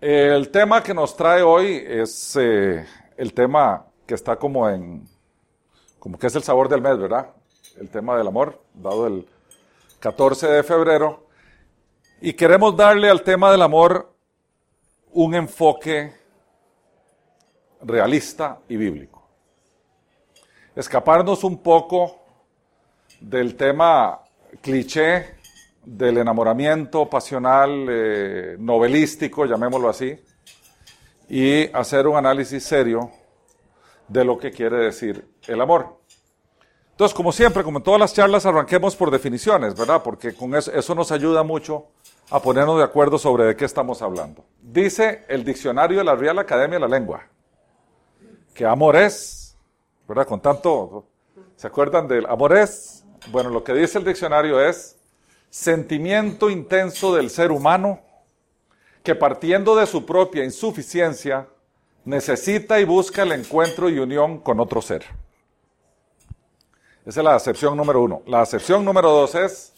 El tema que nos trae hoy es eh, el tema que está como en, como que es el sabor del mes, ¿verdad? El tema del amor, dado el 14 de febrero. Y queremos darle al tema del amor un enfoque realista y bíblico. Escaparnos un poco del tema cliché del enamoramiento pasional eh, novelístico, llamémoslo así, y hacer un análisis serio de lo que quiere decir el amor. Entonces, como siempre, como en todas las charlas, arranquemos por definiciones, ¿verdad? Porque con eso, eso nos ayuda mucho a ponernos de acuerdo sobre de qué estamos hablando. Dice el diccionario de la Real Academia de la Lengua que amor es, ¿verdad? Con tanto, ¿se acuerdan del amor es? Bueno, lo que dice el diccionario es sentimiento intenso del ser humano que partiendo de su propia insuficiencia necesita y busca el encuentro y unión con otro ser. Esa es la acepción número uno. La acepción número dos es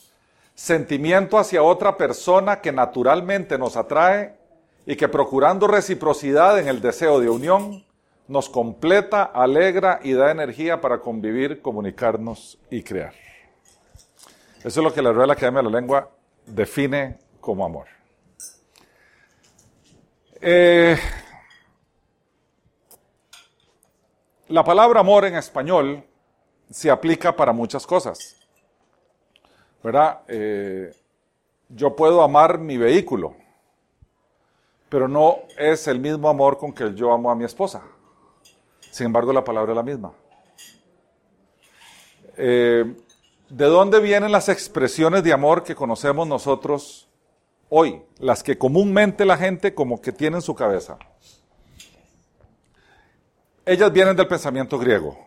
sentimiento hacia otra persona que naturalmente nos atrae y que procurando reciprocidad en el deseo de unión, nos completa, alegra y da energía para convivir, comunicarnos y crear. Eso es lo que la Real Academia de la Lengua define como amor. Eh, la palabra amor en español se aplica para muchas cosas. ¿Verdad? Eh, yo puedo amar mi vehículo, pero no es el mismo amor con que yo amo a mi esposa. Sin embargo, la palabra es la misma. Eh, ¿De dónde vienen las expresiones de amor que conocemos nosotros hoy? Las que comúnmente la gente como que tiene en su cabeza. Ellas vienen del pensamiento griego.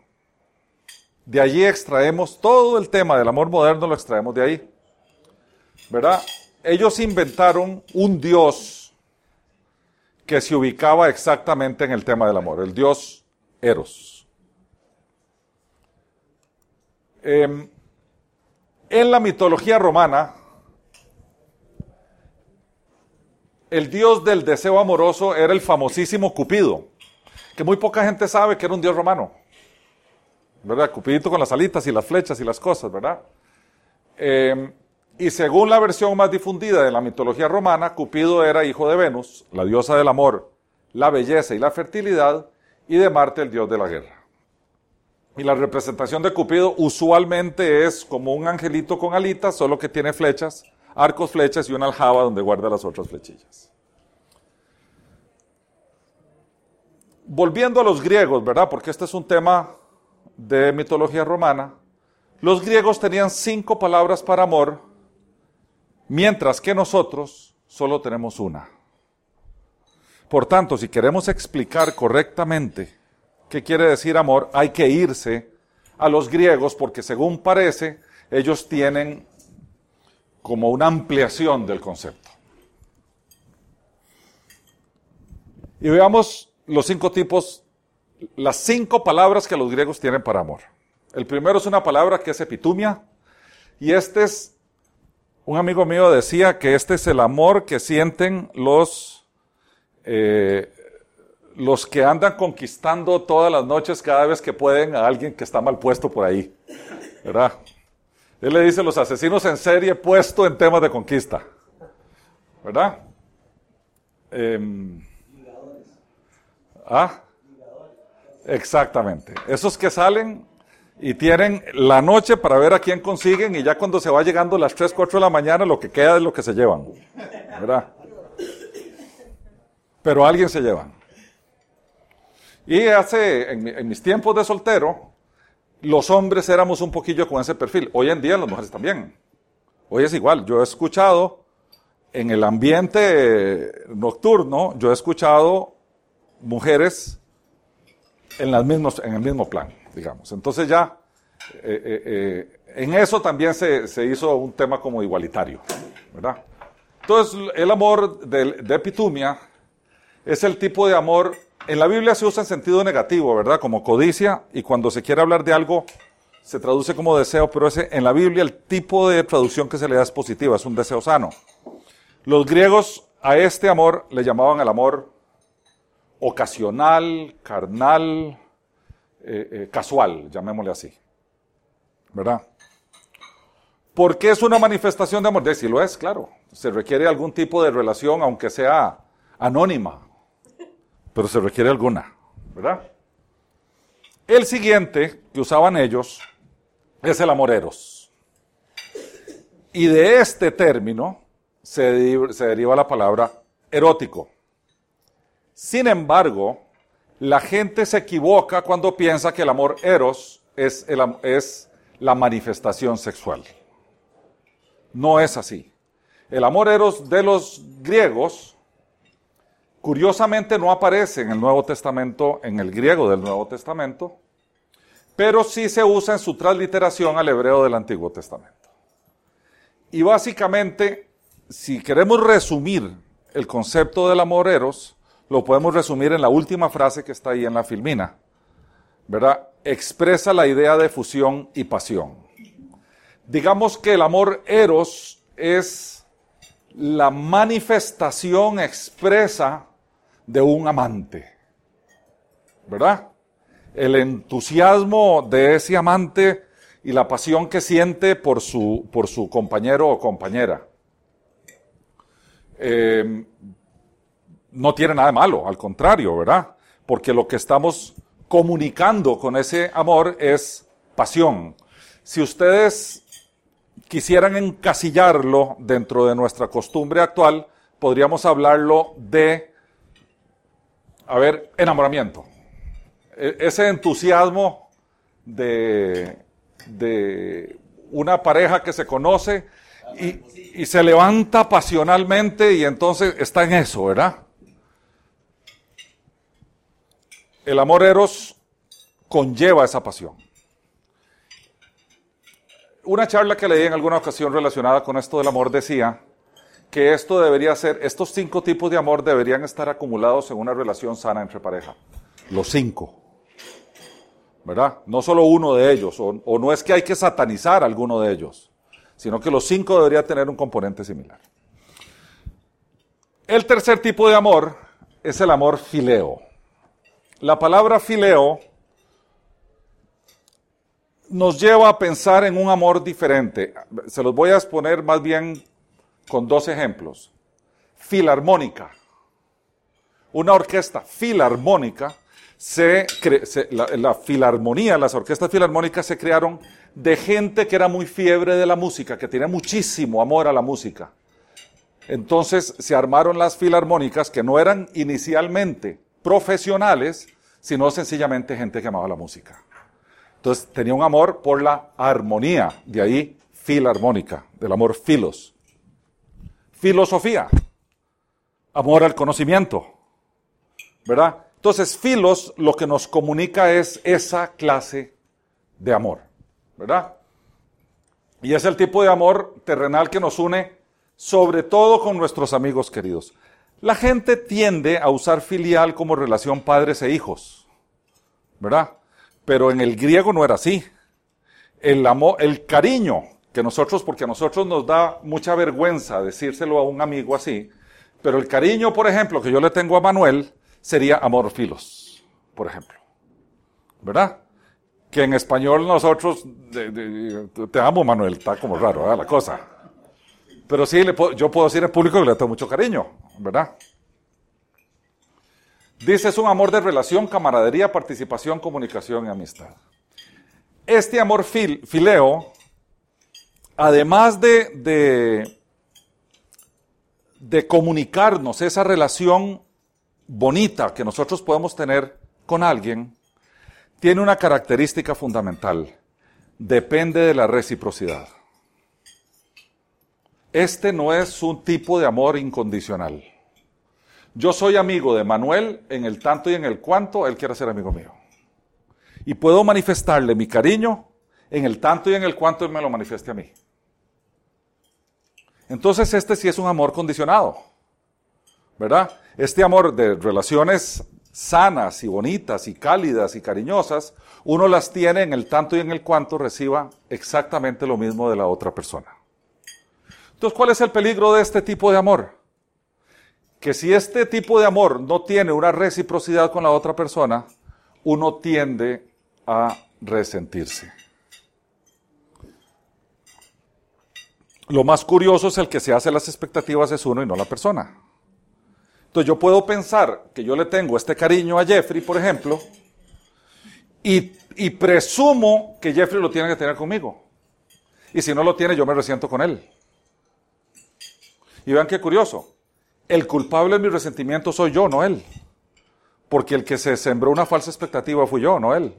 De allí extraemos todo el tema del amor moderno, lo extraemos de ahí. ¿Verdad? Ellos inventaron un dios que se ubicaba exactamente en el tema del amor, el dios Eros. Eh, en la mitología romana, el dios del deseo amoroso era el famosísimo Cupido, que muy poca gente sabe que era un dios romano. ¿Verdad? Cupidito con las alitas y las flechas y las cosas, ¿verdad? Eh, y según la versión más difundida de la mitología romana, Cupido era hijo de Venus, la diosa del amor, la belleza y la fertilidad, y de Marte, el dios de la guerra. Y la representación de Cupido usualmente es como un angelito con alitas, solo que tiene flechas, arcos, flechas y una aljaba donde guarda las otras flechillas. Volviendo a los griegos, ¿verdad? Porque este es un tema de mitología romana. Los griegos tenían cinco palabras para amor, mientras que nosotros solo tenemos una. Por tanto, si queremos explicar correctamente qué quiere decir amor, hay que irse a los griegos porque según parece, ellos tienen como una ampliación del concepto. Y veamos los cinco tipos, las cinco palabras que los griegos tienen para amor. El primero es una palabra que es epitumia, y este es, un amigo mío decía que este es el amor que sienten los eh, los que andan conquistando todas las noches cada vez que pueden a alguien que está mal puesto por ahí. ¿Verdad? Él le dice los asesinos en serie puesto en temas de conquista. ¿Verdad? Em, ¿Ah? Exactamente. Esos que salen y tienen la noche para ver a quién consiguen y ya cuando se va llegando las 3, 4 de la mañana lo que queda es lo que se llevan. ¿Verdad? Pero alguien se lleva. Y hace, en, mis tiempos de soltero, los hombres éramos un poquillo con ese perfil. Hoy en día las mujeres también. Hoy es igual. Yo he escuchado en el ambiente nocturno, yo he escuchado mujeres en, en el mismo plan, digamos. Entonces ya, eh, eh, eh, en eso también se, se, hizo un tema como igualitario, ¿verdad? Entonces, el amor de, de epitumia es el tipo de amor en la Biblia se usa en sentido negativo, ¿verdad? Como codicia, y cuando se quiere hablar de algo, se traduce como deseo, pero ese, en la Biblia el tipo de traducción que se le da es positiva, es un deseo sano. Los griegos a este amor le llamaban el amor ocasional, carnal, eh, eh, casual, llamémosle así. ¿Verdad? ¿Por qué es una manifestación de amor? De si lo es, claro. Se requiere algún tipo de relación, aunque sea anónima, pero se requiere alguna, ¿verdad? El siguiente que usaban ellos es el amor eros. Y de este término se, deriva la palabra erótico. Sin embargo, la gente se equivoca cuando piensa que el amor eros es, es la manifestación sexual. No es así. El amor eros de los griegos, curiosamente no aparece en el Nuevo Testamento, en el griego del Nuevo Testamento, pero sí se usa en su transliteración al hebreo del Antiguo Testamento. Y básicamente, si queremos resumir el concepto del amor eros, lo podemos resumir en la última frase que está ahí en la filmina, ¿verdad? Expresa la idea de fusión y pasión. Digamos que el amor eros es la manifestación expresa de un amante, ¿verdad? el entusiasmo de ese amante y la pasión que siente por su, por su compañero o compañera. Eh, no tiene nada de malo, al contrario, ¿verdad? Porque lo que estamos comunicando con ese amor es pasión. Si ustedes quisieran encasillarlo dentro de nuestra costumbre actual, podríamos hablarlo de, a ver, enamoramiento. E, ese entusiasmo de, una pareja que se conoce y, y, se levanta pasionalmente y entonces está en eso, ¿verdad? El amor eros conlleva esa pasión. Una charla que leí en alguna ocasión relacionada con esto del amor decía que esto debería ser, estos cinco tipos de amor deberían estar acumulados en una relación sana entre pareja. Los cinco. ¿verdad? No solo uno de ellos, o, no es que hay que satanizar alguno de ellos, sino que los cinco deberían tener un componente similar. El tercer tipo de amor es el amor fileo. La palabra fileo nos lleva a pensar en un amor diferente. Se los voy a exponer más bien con dos ejemplos. Filarmónica. Una orquesta filarmónica se, la, filarmonía, las orquestas filarmónicas se crearon de gente que era muy fiebre de la música, que tenía muchísimo amor a la música. Entonces se armaron las filarmónicas que no eran inicialmente profesionales, sino sencillamente gente que amaba la música. Entonces tenía un amor por la armonía, de ahí filarmónica, del amor filos. Filosofía, amor al conocimiento, ¿verdad? Entonces, filos lo que nos comunica es esa clase de amor, ¿verdad? Y es el tipo de amor terrenal que nos une sobre todo con nuestros amigos queridos. La gente tiende a usar filial como relación padres e hijos, ¿verdad? Pero en el griego no era así. El amor, el cariño que nosotros, porque a nosotros nos da mucha vergüenza decírselo a un amigo así, pero el cariño, por ejemplo, que yo le tengo a Manuel, sería amor filos, por ejemplo. ¿Verdad? Que en español nosotros, te amo Manuel, está como raro ¿verdad? la cosa. Pero sí, yo puedo decir en público que le tengo mucho cariño, ¿verdad? Dice, es un amor de relación, camaradería, participación, comunicación y amistad. Este amor fileo, además de, de, comunicarnos esa relación bonita que nosotros podemos tener con alguien tiene una característica fundamental. Depende de la reciprocidad. Este no es un tipo de amor incondicional. Yo soy amigo de Manuel en el tanto y en el cuanto él quiere ser amigo mío. Y puedo manifestarle mi cariño en el tanto y en el cuanto él me lo manifieste a mí. Entonces este sí es un amor condicionado. ¿Verdad? Este amor de relaciones sanas y bonitas y cálidas y cariñosas, uno las tiene en el tanto y en el cuanto reciba exactamente lo mismo de la otra persona. Entonces, ¿cuál es el peligro de este tipo de amor? que si este tipo de amor no tiene una reciprocidad con la otra persona, uno tiende a resentirse. Lo más curioso es el que se hace las expectativas es uno y no la persona. Entonces yo puedo pensar que yo le tengo este cariño a Jeffrey, por ejemplo, y, y presumo que Jeffrey lo tiene que tener conmigo. Y si no lo tiene, yo me resiento con él. Y vean qué curioso. El culpable de mi resentimiento soy yo, no él. Porque el que se sembró una falsa expectativa fui yo, no él.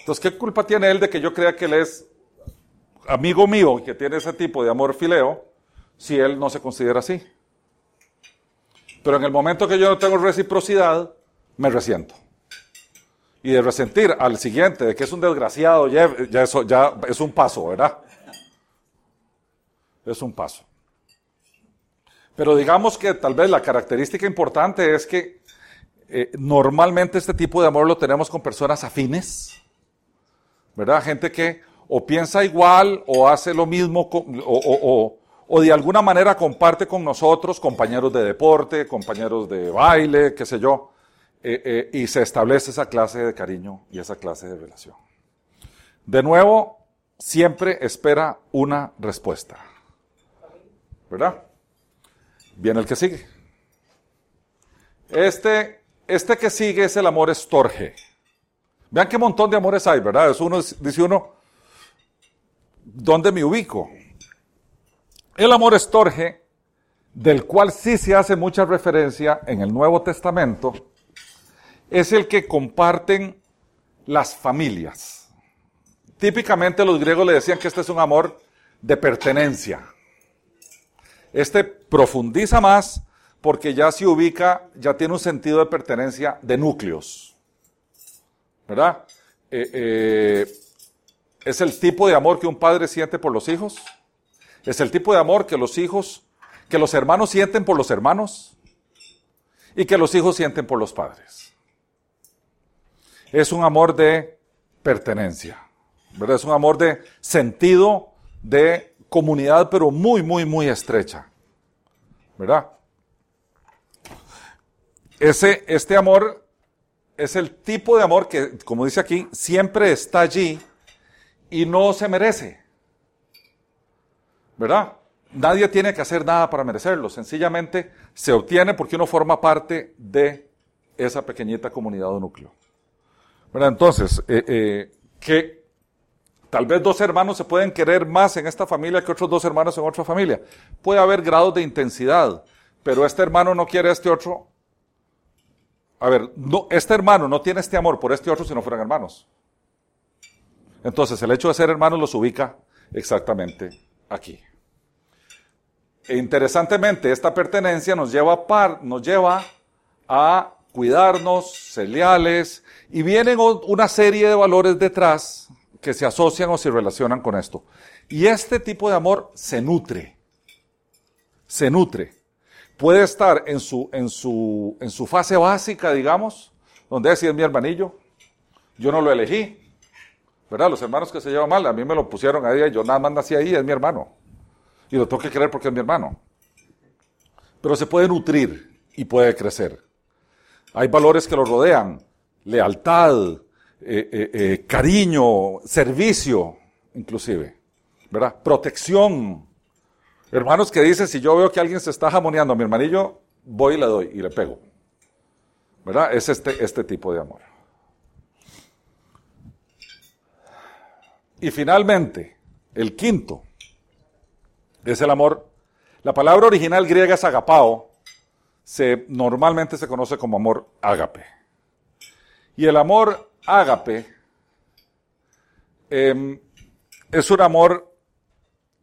Entonces, ¿qué culpa tiene él de que yo crea que él es amigo mío que tiene ese tipo de amor fileo si él no se considera así? Pero en el momento que yo no tengo reciprocidad, me resiento. Y de resentir al siguiente, de que es un desgraciado, ya, eso ya es un paso, ¿verdad? Es un paso. Pero digamos que tal vez la característica importante es que eh, normalmente este tipo de amor lo tenemos con personas afines, ¿verdad? Gente que o piensa igual o hace lo mismo o, o de alguna manera comparte con nosotros, compañeros de deporte, compañeros de baile, qué sé yo, eh, eh, y se establece esa clase de cariño y esa clase de relación. De nuevo, siempre espera una respuesta. ¿Verdad? Viene el que sigue. Este, este que sigue es el amor estorge. Vean qué montón de amores hay, ¿verdad? Es uno, dice uno, ¿dónde me ubico? El amor estorge, del cual sí se hace mucha referencia en el Nuevo Testamento, es el que comparten las familias. Típicamente los griegos le decían que este es un amor de pertenencia. Este profundiza más porque ya se ubica, ya tiene un sentido de pertenencia de núcleos. ¿Verdad? Eh, eh, es el tipo de amor que un padre siente por los hijos. Es el tipo de amor que los hijos, que los hermanos sienten por los hermanos y que los hijos sienten por los padres es un amor de pertenencia, ¿verdad? Es un amor de sentido de comunidad, pero muy, muy, muy estrecha, ¿verdad? Ese, este amor es el tipo de amor que, como dice aquí, siempre está allí y no se merece, ¿verdad? Nadie tiene que hacer nada para merecerlo, sencillamente se obtiene porque uno forma parte de esa pequeñita comunidad o núcleo. Entonces, eh, eh, que tal vez dos hermanos se pueden querer más en esta familia que otros dos hermanos en otra familia. Puede haber grados de intensidad, pero este hermano no quiere a este otro. A ver, no, este hermano no tiene este amor por este otro si no fueran hermanos. Entonces, el hecho de ser hermanos los ubica exactamente aquí. E interesantemente, esta pertenencia nos lleva, par, nos lleva a cuidarnos, ser leales, y vienen una serie de valores detrás que se asocian o se relacionan con esto. Y este tipo de amor se nutre, se nutre. Puede estar en su, en su, en su fase básica, digamos, donde es mi hermanillo, yo no lo elegí, ¿verdad? Los hermanos que se llevan mal, a mí me lo pusieron ahí, yo nada más nací ahí, es mi hermano. Y lo tengo que querer porque es mi hermano. Pero se puede nutrir y puede crecer. Hay valores que lo rodean, lealtad, eh, eh, eh, cariño, servicio, inclusive, ¿verdad? Protección. Hermanos que dicen, si yo veo que alguien se está jamoneando a mi hermanillo, voy y le doy y le pego. ¿Verdad? Es este, este tipo de amor. Y finalmente, el quinto es el amor. La palabra original griega es agapao, se, normalmente se conoce como amor ágape. Y el amor ágape em, es un amor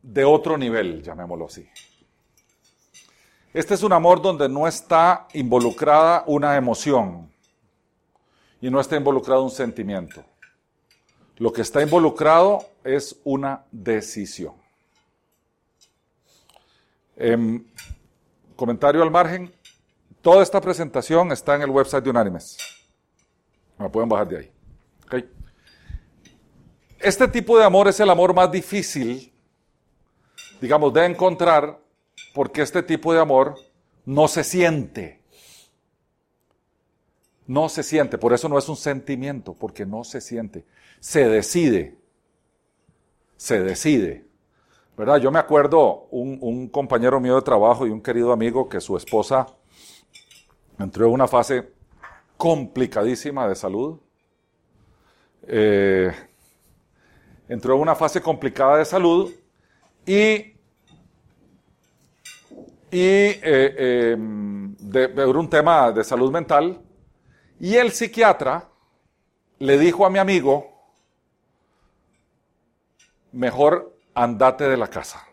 de otro nivel, llamémoslo así. Este es un amor donde no está involucrada una emoción y no está involucrado un sentimiento. Lo que está involucrado es una decisión. Em, comentario al margen, Toda esta presentación está en el website de Unánimes. Me pueden bajar de ahí. Este tipo de amor es el amor más difícil, digamos, de encontrar, porque este tipo de amor no se siente. No se siente, por eso no es un sentimiento, porque no se siente. Se decide. Se decide. ¿Verdad? Yo me acuerdo un, compañero mío de trabajo y un querido amigo que su esposa entró en una fase complicadísima de salud. Eh, entró en una fase complicada de salud y, y eh, em, de, un tema de salud mental. Y el psiquiatra le dijo a mi amigo, mejor andate de la casa.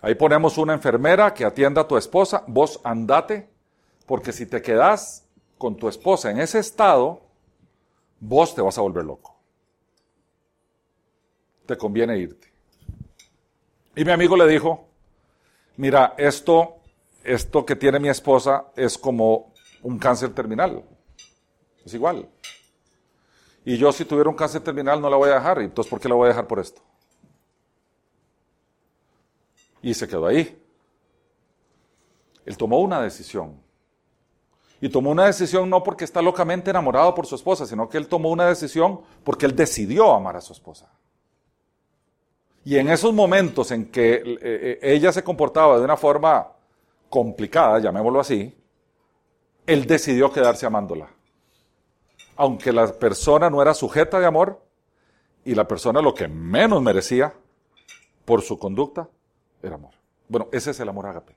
Ahí ponemos una enfermera que atienda a tu esposa, vos andate, porque si te quedas con tu esposa en ese estado, vos te vas a volver loco. Te conviene irte. Y mi amigo le dijo, mira, esto, esto que tiene mi esposa es como un cáncer terminal. Es igual. Y yo si tuviera un cáncer terminal no la voy a dejar. Entonces, ¿por qué la voy a dejar por esto? Y se quedó ahí. Él tomó una decisión. Y tomó una decisión no porque está locamente enamorado por su esposa, sino que él tomó una decisión porque él decidió amar a su esposa. Y en esos momentos en que eh, eh, ella se comportaba de una forma complicada, llamémoslo así, él decidió quedarse amándola. Aunque la persona no era sujeta de amor y la persona lo que menos merecía por su conducta era amor. Bueno, ese es el amor ágape.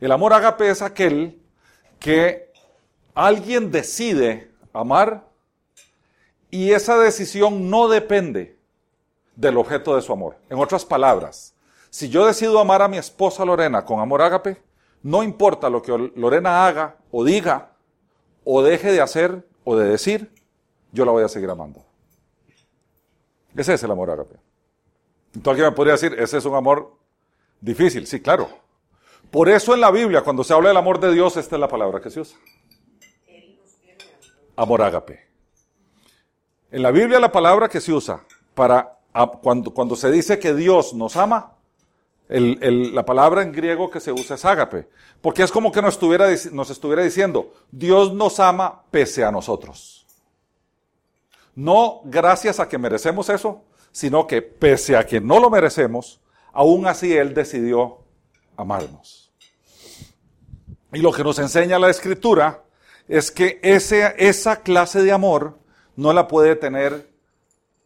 El amor ágape es aquel que alguien decide amar y esa decisión no depende del objeto de su amor. En otras palabras, si yo decido amar a mi esposa Lorena con amor ágape, no importa lo que Lorena haga o diga o deje de hacer o de decir, yo la voy a seguir amando. Ese es el amor ágape. Entonces alguien me podría decir, ese es un amor difícil. Sí, claro. Por eso en la Biblia, cuando se habla del amor de Dios, esta es la palabra que se usa. Amor ágape. En la Biblia la palabra que se usa para cuando, cuando se dice que Dios nos ama, la palabra en griego que se usa es ágape. Porque es como que nos estuviera, nos estuviera diciendo, Dios nos ama pese a nosotros. No gracias a que merecemos eso, sino que pese a que no lo merecemos, aún así Él decidió amarnos. Y lo que nos enseña la escritura es que ese, esa clase de amor no la puede tener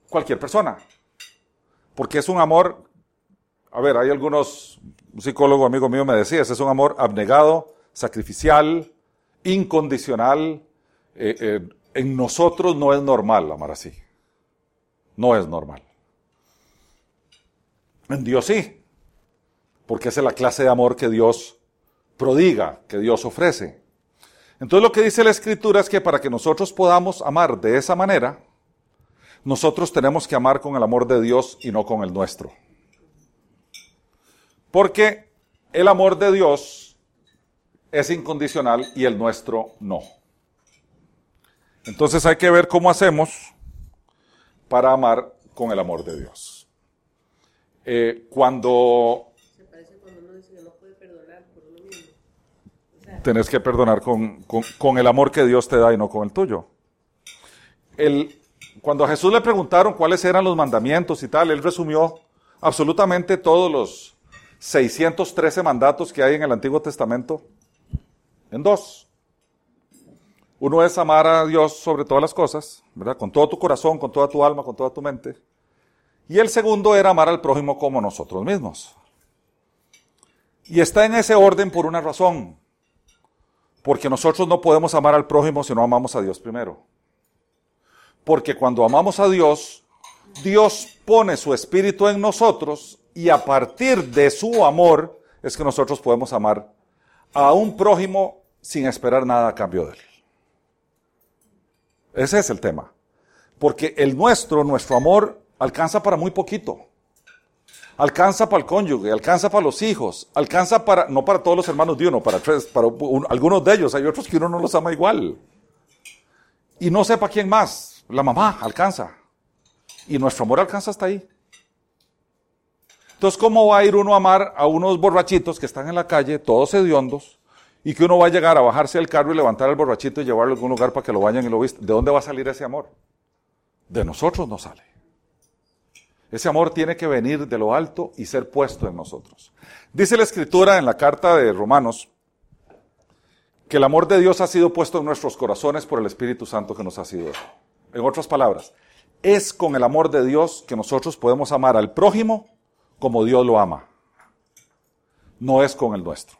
cualquier persona. Porque es un amor, a ver, hay algunos, un psicólogo amigo mío me decía, ese es un amor abnegado, sacrificial, incondicional. Eh, eh, en nosotros no es normal amar así. No es normal. En Dios sí porque esa es la clase de amor que Dios prodiga, que Dios ofrece. Entonces lo que dice la escritura es que para que nosotros podamos amar de esa manera, nosotros tenemos que amar con el amor de Dios y no con el nuestro. Porque el amor de Dios es incondicional y el nuestro no. Entonces hay que ver cómo hacemos para amar con el amor de Dios. Eh, cuando tenés que perdonar con, el amor que Dios te da y no con el tuyo. El, cuando a Jesús le preguntaron cuáles eran los mandamientos y tal, él resumió absolutamente todos los 613 mandatos que hay en el Antiguo Testamento en dos. Uno es amar a Dios sobre todas las cosas, ¿verdad? Con todo tu corazón, con toda tu alma, con toda tu mente. Y el segundo era amar al prójimo como nosotros mismos. Y está en ese orden por una razón. Porque nosotros no podemos amar al prójimo si no amamos a Dios primero. Porque cuando amamos a Dios, Dios pone su espíritu en nosotros y a partir de su amor es que nosotros podemos amar a un prójimo sin esperar nada a cambio de él. Ese es el tema. Porque el nuestro, nuestro amor, alcanza para muy poquito alcanza para el cónyuge, alcanza para los hijos, alcanza para, no para todos los hermanos de uno, para tres, para algunos de ellos, hay otros que uno no los ama igual. Y no sepa quién más, la mamá alcanza. Y nuestro amor alcanza hasta ahí. Entonces, ¿cómo va a ir uno a amar a unos borrachitos que están en la calle, todos hediondos, y que uno va a llegar a bajarse del carro y levantar al borrachito y llevarlo a algún lugar para que lo vayan y lo vistan? ¿De dónde va a salir ese amor? De nosotros no sale. Ese amor tiene que venir de lo alto y ser puesto en nosotros. Dice la escritura en la carta de Romanos que el amor de Dios ha sido puesto en nuestros corazones por el Espíritu Santo que nos ha sido. En otras palabras, es con el amor de Dios que nosotros podemos amar al prójimo como Dios lo ama. No es con el nuestro.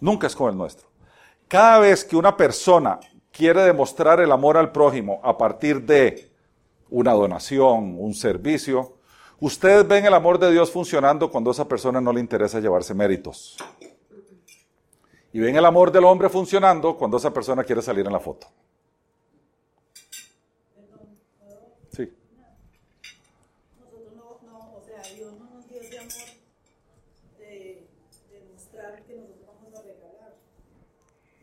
Nunca es con el nuestro. Cada vez que una persona quiere demostrar el amor al prójimo a partir de una donación, un servicio, Ustedes ven el amor de Dios funcionando cuando a esa persona no le interesa llevarse méritos. Y ven el amor del hombre funcionando cuando esa persona quiere salir en la foto. Sí. Nosotros no, no, o sea, Dios no nos dio ese amor de, de mostrar que nosotros vamos a regalar.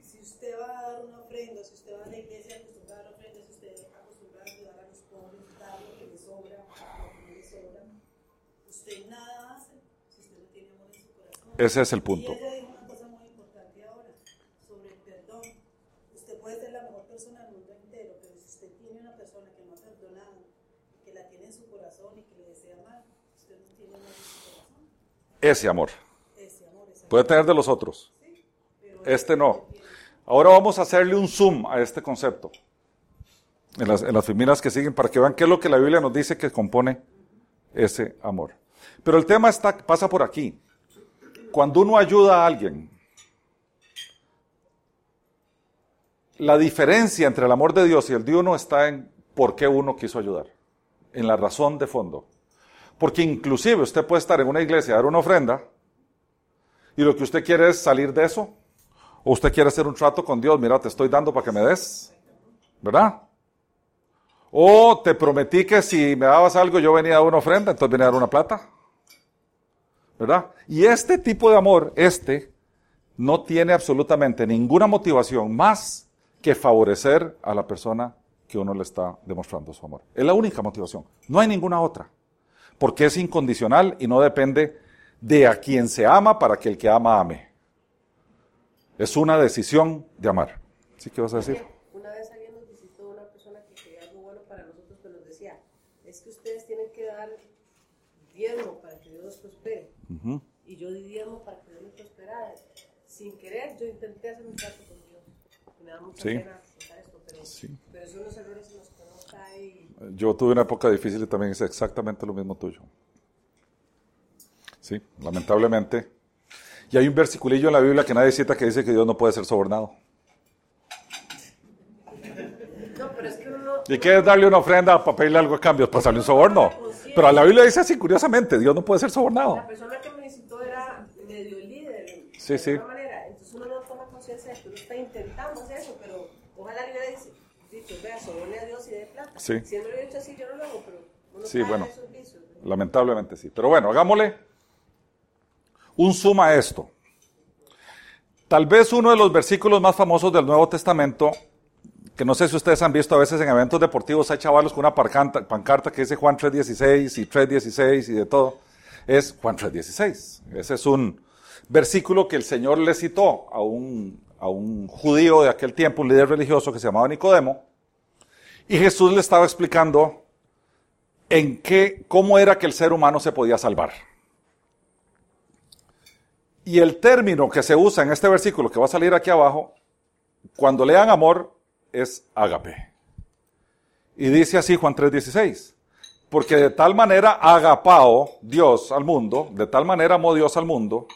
Si usted va a dar una ofrenda, si usted va a la iglesia acostumbrada a dar ofrenda, si usted acostumbra a ayudar a los pobres, dar lo que le sobra, lo que no le sobra, usted nada hace si usted no tiene amor en su corazón. Ese es el punto. Y ella dijo una cosa muy importante ahora sobre el perdón. Usted puede ser la mejor persona del mundo entero, pero si usted tiene una persona que no ha perdonado, que la tiene en su corazón y que le desea mal, usted no tiene Ese amor. Ese amor, ese amor. Puede tener de los otros. Este no. Ahora vamos a hacerle un zoom a este concepto. En las, en las feminas que siguen para que vean qué es lo que la Biblia nos dice que compone ese amor. Pero el tema está, pasa por aquí. Cuando uno ayuda a alguien, la diferencia entre el amor de Dios y el de uno está en por qué uno quiso ayudar, en la razón de fondo. Porque inclusive usted puede estar en una iglesia, dar una ofrenda, y lo que usted quiere es salir de eso, o usted quiere hacer un trato con Dios, mira, te estoy dando para que me des, ¿verdad? O te prometí que si me dabas algo yo venía a dar una ofrenda, entonces venía a dar una plata. ¿Verdad? Y este tipo de amor, este, no tiene absolutamente ninguna motivación más que favorecer a la persona que uno le está demostrando su amor. Es la única motivación. No hay ninguna otra. Porque es incondicional y no depende de a quien se ama para que el que ama ame. Es una decisión de amar. ¿Sí qué vas a decir? Una vez alguien nos visitó una persona que quería algo bueno para nosotros, pero nos decía, es que ustedes tienen que dar diezmo para que Dios los Y yo di diezmo para que Dios me prosperara. Sin querer, yo intenté hacer un trato con Dios. Me da mucha Sí. pena contar esto, pero, Sí. pero son los errores en los que uno cae y Yo tuve una época difícil y también hice exactamente lo mismo tuyo. Sí, lamentablemente. Y hay un versiculillo en la Biblia que nadie cita que dice que Dios no puede ser sobornado. No, pero es que uno no... ¿Y qué es darle una ofrenda para pedirle algo a cambio? Para darle un soborno. Pero la Biblia dice así, curiosamente, Dios no puede ser sobornado. La persona que me visitó era medio líder. Sí, de sí. alguna manera. Entonces uno no toma conciencia de que uno está intentando hacer eso, pero ojalá le hubiera dicho, vea, soborne a Dios y de plata. Sí. Si él me hubiera dicho así, yo no lo hago, pero uno Sí, bueno. esos vicios. ¿no? Lamentablemente sí. Pero bueno, hagámosle un suma a esto. Tal vez uno de los versículos más famosos del Nuevo Testamento, que no sé si ustedes han visto a veces en eventos deportivos, hay chavalos con una pancarta, pancarta que dice Juan 3.16 y 3.16 y de todo, es Juan 3.16. Ese es un versículo que el Señor le citó a un, a un judío de aquel tiempo, un líder religioso que se llamaba Nicodemo, y Jesús le estaba explicando en qué, cómo era que el ser humano se podía salvar. Y el término que se usa en este versículo que va a salir aquí abajo, cuando lean amor, es ágape. Y dice así Juan 3:16, porque de tal manera agapao Dios al mundo, de tal manera amó Dios al mundo,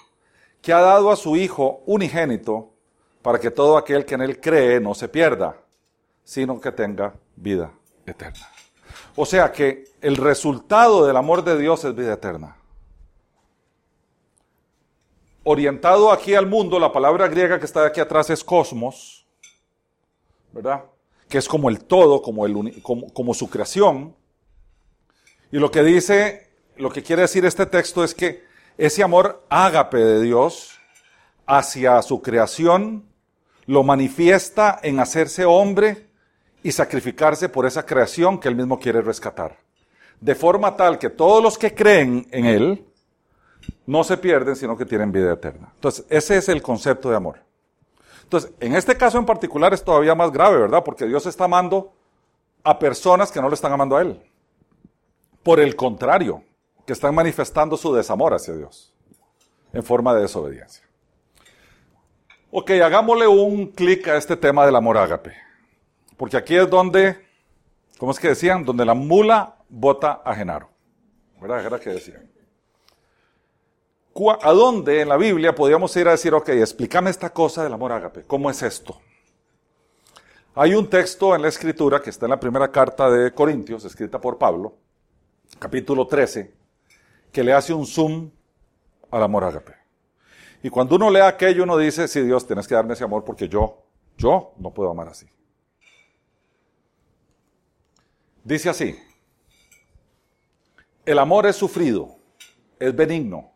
que ha dado a su Hijo unigénito para que todo aquel que en él cree no se pierda, sino que tenga vida eterna. O sea que el resultado del amor de Dios es vida eterna. Orientado aquí al mundo, la palabra griega que está aquí atrás es cosmos, ¿verdad? Que es como el todo, como, el como, como su creación. Y lo que dice, lo que quiere decir este texto es que ese amor ágape de Dios hacia su creación lo manifiesta en hacerse hombre y sacrificarse por esa creación que él mismo quiere rescatar. De forma tal que todos los que creen en él no se pierden, sino que tienen vida eterna. Entonces, ese es el concepto de amor. Entonces, en este caso en particular es todavía más grave, ¿verdad? Porque Dios está amando a personas que no le están amando a Él. Por el contrario, que están manifestando su desamor hacia Dios en forma de desobediencia. Ok, hagámosle un clic a este tema del amor ágape. Porque aquí es donde, ¿cómo es que decían? Donde la mula bota a Genaro. ¿Verdad? Era que decían. ¿A dónde en la Biblia podríamos ir a decir, ok, explícame esta cosa del amor ágape? ¿Cómo es esto? Hay un texto en la escritura que está en la primera carta de Corintios, escrita por Pablo, capítulo 13, que le hace un zoom al amor ágape. Y cuando uno lee aquello, uno dice, sí, Dios, tienes que darme ese amor porque yo, yo no puedo amar así. Dice así, el amor es sufrido, es benigno,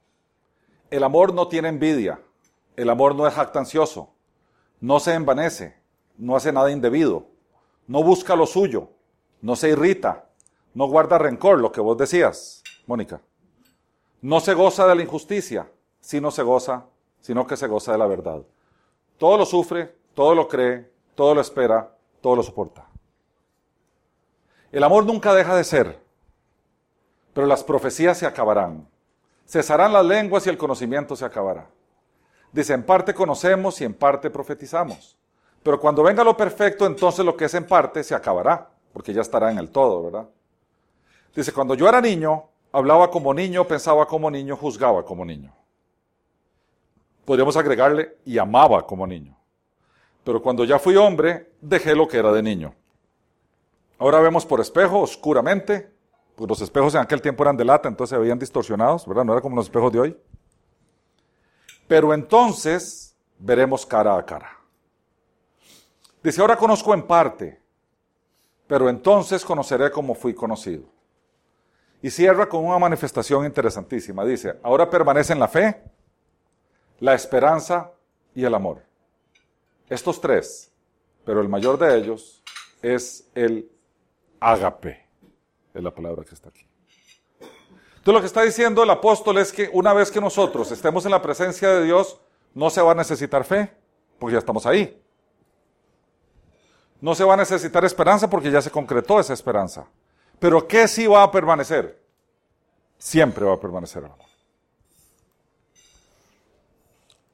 el amor no tiene envidia, el amor no es jactancioso, no se envanece, no hace nada indebido, no busca lo suyo, no se irrita, no guarda rencor, lo que vos decías, Mónica. No se goza de la injusticia, sino se goza, sino que se goza de la verdad. Todo lo sufre, todo lo cree, todo lo espera, todo lo soporta. El amor nunca deja de ser, pero las profecías se acabarán. Cesarán las lenguas y el conocimiento se acabará. Dice, en parte conocemos y en parte profetizamos. Pero cuando venga lo perfecto, entonces lo que es en parte se acabará, porque ya estará en el todo, ¿verdad? Dice, cuando yo era niño, hablaba como niño, pensaba como niño, juzgaba como niño. Podríamos agregarle, y amaba como niño. Pero cuando ya fui hombre, dejé lo que era de niño. Ahora vemos por espejo, oscuramente, pues los espejos en aquel tiempo eran de lata, entonces se veían distorsionados, ¿verdad? No era como los espejos de hoy. Pero entonces veremos cara a cara. Dice, ahora conozco en parte, pero entonces conoceré como fui conocido. Y cierra con una manifestación interesantísima. Dice, ahora permanecen la fe, la esperanza y el amor. Estos tres, pero el mayor de ellos es el ágape es la palabra que está aquí. Entonces lo que está diciendo el apóstol es que una vez que nosotros estemos en la presencia de Dios, no se va a necesitar fe, porque ya estamos ahí. No se va a necesitar esperanza porque ya se concretó esa esperanza. Pero ¿qué sí va a permanecer? Siempre va a permanecer el amor.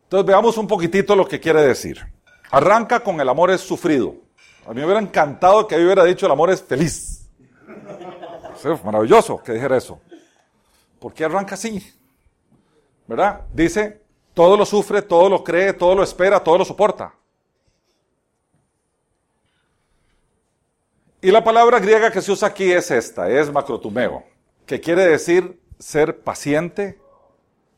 Entonces veamos un poquitito lo que quiere decir. Arranca con el amor es sufrido. A mí me hubiera encantado que yo hubiera dicho el amor es feliz maravilloso que dijera eso. ¿Por qué arranca así? ¿Verdad? Dice, todo lo sufre, todo lo cree, todo lo espera, todo lo soporta. Y la palabra griega que se usa aquí es esta, es macrotumeo, que quiere decir ser paciente,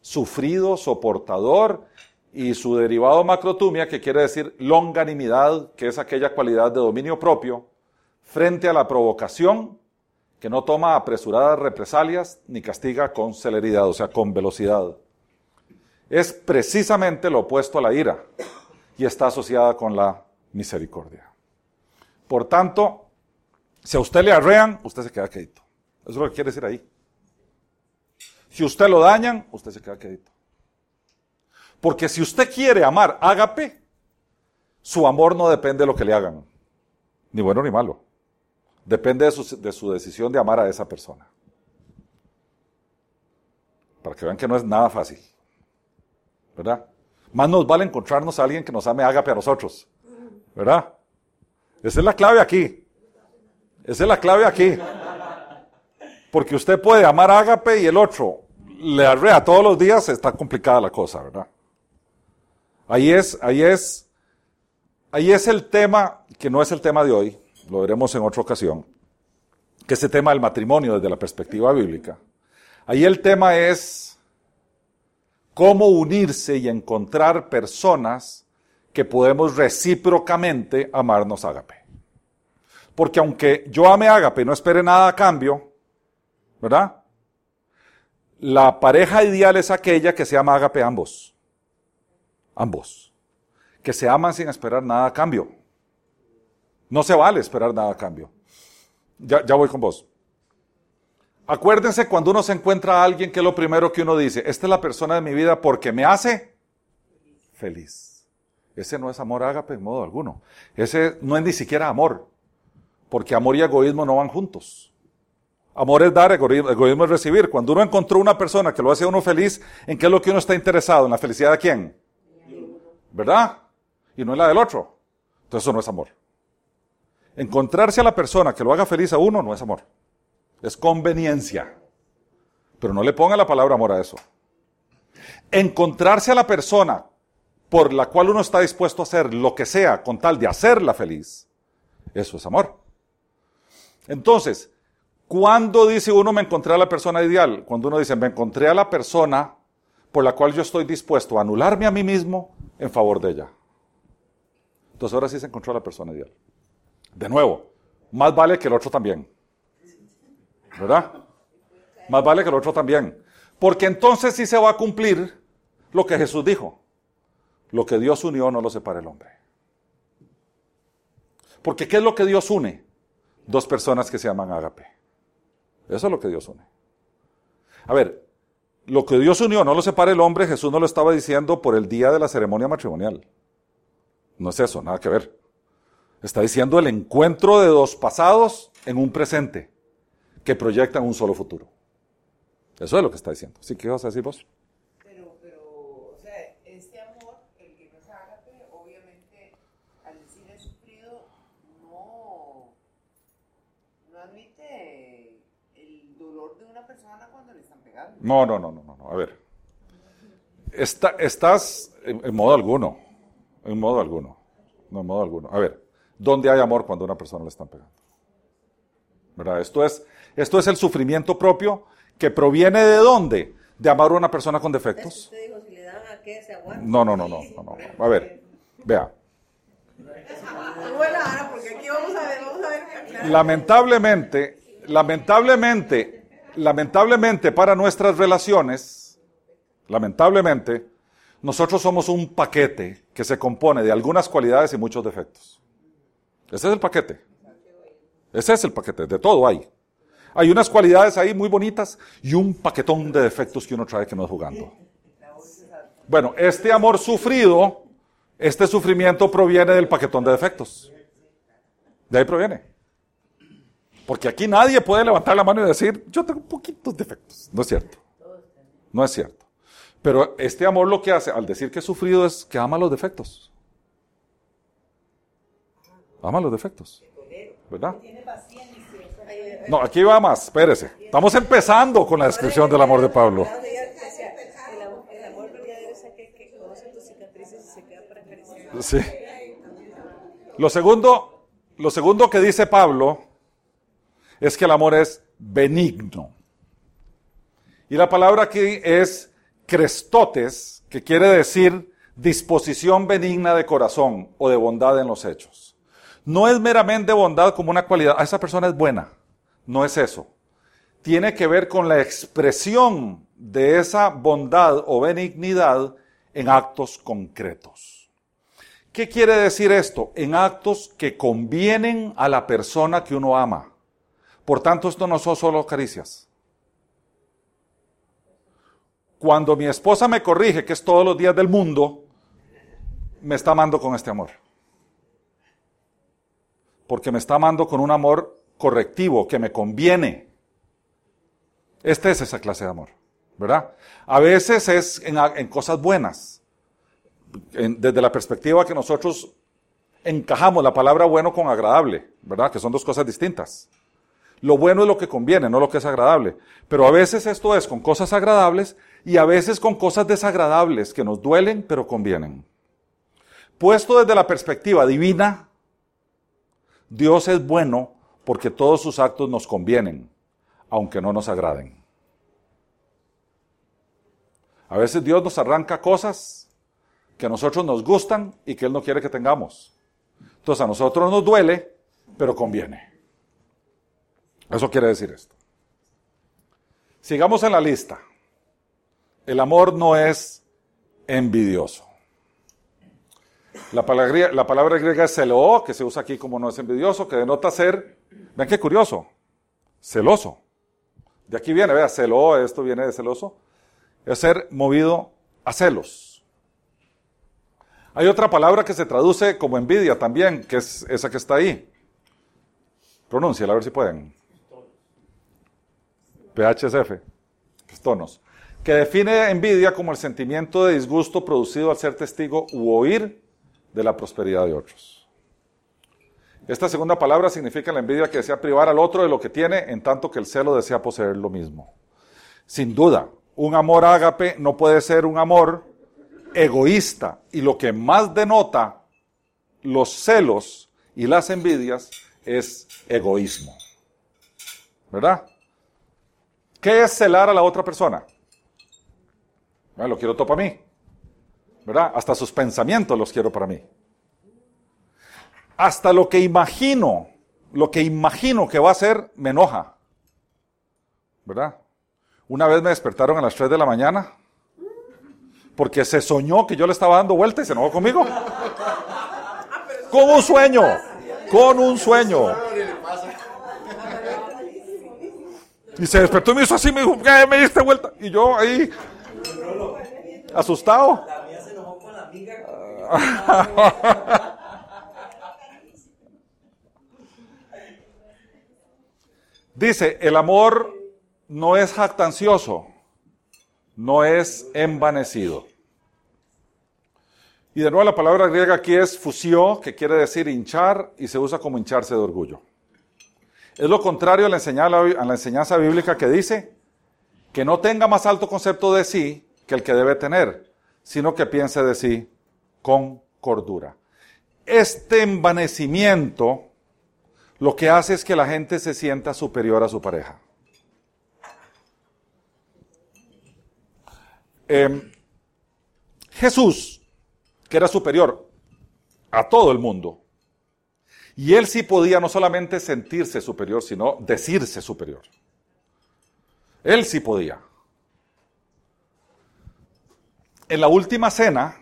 sufrido, soportador, y su derivado macrotumia, que quiere decir longanimidad, que es aquella cualidad de dominio propio, frente a la provocación que no toma apresuradas represalias ni castiga con celeridad, o sea, con velocidad. Es precisamente lo opuesto a la ira y está asociada con la misericordia. Por tanto, si a usted le arrean, usted se queda quedito. Eso es lo que quiere decir ahí. Si usted lo dañan, usted se queda quedito. Porque si usted quiere amar ágape, su amor no depende de lo que le hagan, ni bueno ni malo. Depende de su, decisión de amar a esa persona. Para que vean que no es nada fácil. ¿Verdad? Más nos vale encontrarnos a alguien que nos ame ágape a nosotros. ¿Verdad? Esa es la clave aquí. Esa es la clave aquí. Porque usted puede amar ágape y el otro le arrea todos los días, está complicada la cosa, ¿verdad? Ahí es, ahí es, ahí es el tema que no es el tema de hoy, lo veremos en otra ocasión, que es el tema del matrimonio desde la perspectiva bíblica. Ahí el tema es cómo unirse y encontrar personas que podemos recíprocamente amarnos ágape. Porque aunque yo ame ágape y no espere nada a cambio, ¿verdad? La pareja ideal es aquella que se ama ágape ambos. Ambos. Que se aman sin esperar nada a cambio. No se vale esperar nada a cambio. Ya, ya voy con vos. Acuérdense cuando uno se encuentra a alguien que es lo primero que uno dice, esta es la persona de mi vida porque me hace feliz. Ese no es amor ágape en modo alguno. Ese no es ni siquiera amor, porque amor y egoísmo no van juntos. Amor es dar, egoísmo es recibir. Cuando uno encontró una persona que lo hace a uno feliz, ¿en qué es lo que uno está interesado? ¿En la felicidad de quién? ¿Verdad? Y no en la del otro. Entonces eso no es amor. Encontrarse a la persona que lo haga feliz a uno no es amor. Es conveniencia. Pero no le ponga la palabra amor a eso. Encontrarse a la persona por la cual uno está dispuesto a hacer lo que sea con tal de hacerla feliz, eso es amor. Entonces, ¿cuándo dice uno me encontré a la persona ideal? Cuando uno dice me encontré a la persona por la cual yo estoy dispuesto a anularme a mí mismo en favor de ella. Entonces ahora sí se encontró a la persona ideal. De nuevo, más vale que el otro también. ¿Verdad? Más vale que el otro también. Porque entonces sí se va a cumplir lo que Jesús dijo. Lo que Dios unió no lo separa el hombre. Porque ¿qué es lo que Dios une? Dos personas que se llaman ágape. Eso es lo que Dios une. A ver, lo que Dios unió no lo separa el hombre, Jesús no lo estaba diciendo por el día de la ceremonia matrimonial. No es eso, nada que ver. Está diciendo el encuentro de dos pasados en un presente que proyectan un solo futuro. Eso es lo que está diciendo. ¿Sí qué vas a decir vos? Pero, pero, o sea, este amor, el que nos ágape, obviamente, al decir he sufrido, no, no admite el dolor de una persona cuando le están pegando. No, no, no, no, no. A ver. Está, estás en, en modo alguno. En modo alguno. No, en modo alguno. A ver. ¿Dónde hay amor cuando a una persona le están pegando? ¿Verdad? Esto es, esto es el sufrimiento propio que proviene de dónde? De amar a una persona con defectos. No, no, no, no, no, no. A ver, vea. Lamentablemente, lamentablemente, lamentablemente para nuestras relaciones, lamentablemente, nosotros somos un paquete que se compone de algunas cualidades y muchos defectos. Ese es el paquete. Ese es el paquete, de todo hay. Hay unas cualidades ahí muy bonitas y un paquetón de defectos que uno trae que no es jugando. Bueno, este amor sufrido, este sufrimiento proviene del paquetón de defectos. De ahí proviene. Porque aquí nadie puede levantar la mano y decir, yo tengo poquitos defectos. No es cierto. No es cierto. Pero este amor lo que hace, al decir que es sufrido, es que ama los defectos. Ama los defectos. ¿Verdad? No, aquí va más, espérese. Estamos empezando con la descripción del amor de Pablo. Sí. Lo segundo, lo segundo que dice Pablo es que el amor es benigno. Y la palabra aquí es crestotes, que quiere decir disposición benigna de corazón o de bondad en los hechos. No es meramente bondad como una cualidad, ah, esa persona es buena, no es eso. Tiene que ver con la expresión de esa bondad o benignidad en actos concretos. ¿Qué quiere decir esto? En actos que convienen a la persona que uno ama. Por tanto, esto no son solo caricias. Cuando mi esposa me corrige, que es todos los días del mundo, me está amando con este amor. Porque me está amando con un amor correctivo, que me conviene. Esta es esa clase de amor, ¿verdad? A veces es en, cosas buenas, en- desde la perspectiva que nosotros encajamos la palabra bueno con agradable, ¿verdad? Que son dos cosas distintas. Lo bueno es lo que conviene, no lo que es agradable. Pero a veces esto es con cosas agradables y a veces con cosas desagradables que nos duelen pero convienen. Puesto desde la perspectiva divina, Dios es bueno porque todos sus actos nos convienen, aunque no nos agraden. A veces Dios nos arranca cosas que a nosotros nos gustan y que Él no quiere que tengamos. Entonces a nosotros nos duele, pero conviene. Eso quiere decir esto. Sigamos en la lista. El amor no es envidioso. La palabra, la palabra griega es celoo, que se usa aquí como no es envidioso, que denota ser, ven qué curioso, celoso. De aquí viene, vea, celo, esto viene de celoso. Es ser movido a celos. Hay otra palabra que se traduce como envidia también, que es esa que está ahí. Pronúnciala, a ver si pueden. PHSF, tonos. Que define envidia como el sentimiento de disgusto producido al ser testigo u oír de la prosperidad de otros. Esta segunda palabra significa la envidia que desea privar al otro de lo que tiene, en tanto que el celo desea poseer lo mismo. Sin duda, un amor ágape no puede ser un amor egoísta. Y lo que más denota los celos y las envidias es egoísmo. ¿Verdad? ¿Qué es celar a la otra persona? Bueno, lo quiero todo para mí. ¿Verdad? Hasta sus pensamientos los quiero para mí hasta lo que imagino, lo que imagino que va a ser, me enoja. ¿Verdad? Una vez me despertaron a las 3 de la mañana porque se soñó que yo le estaba dando vuelta y se enojó conmigo. Con un sueño, con un sueño. Y se despertó y me hizo así, me dijo, ¿qué me diste vuelta? Y yo ahí, asustado. La mía se enojó con la amiga. Dice, el amor no es jactancioso, no es envanecido. Y de nuevo la palabra griega aquí es fusio, que quiere decir hinchar y se usa como hincharse de orgullo. Es lo contrario a la, enseñanza bíblica que dice que no tenga más alto concepto de sí que el que debe tener, sino que piense de sí con cordura. Este envanecimiento lo que hace es que la gente se sienta superior a su pareja. Em, Jesús, que era superior a todo el mundo, y él sí podía no solamente sentirse superior, sino decirse superior. Él sí podía. En la última cena,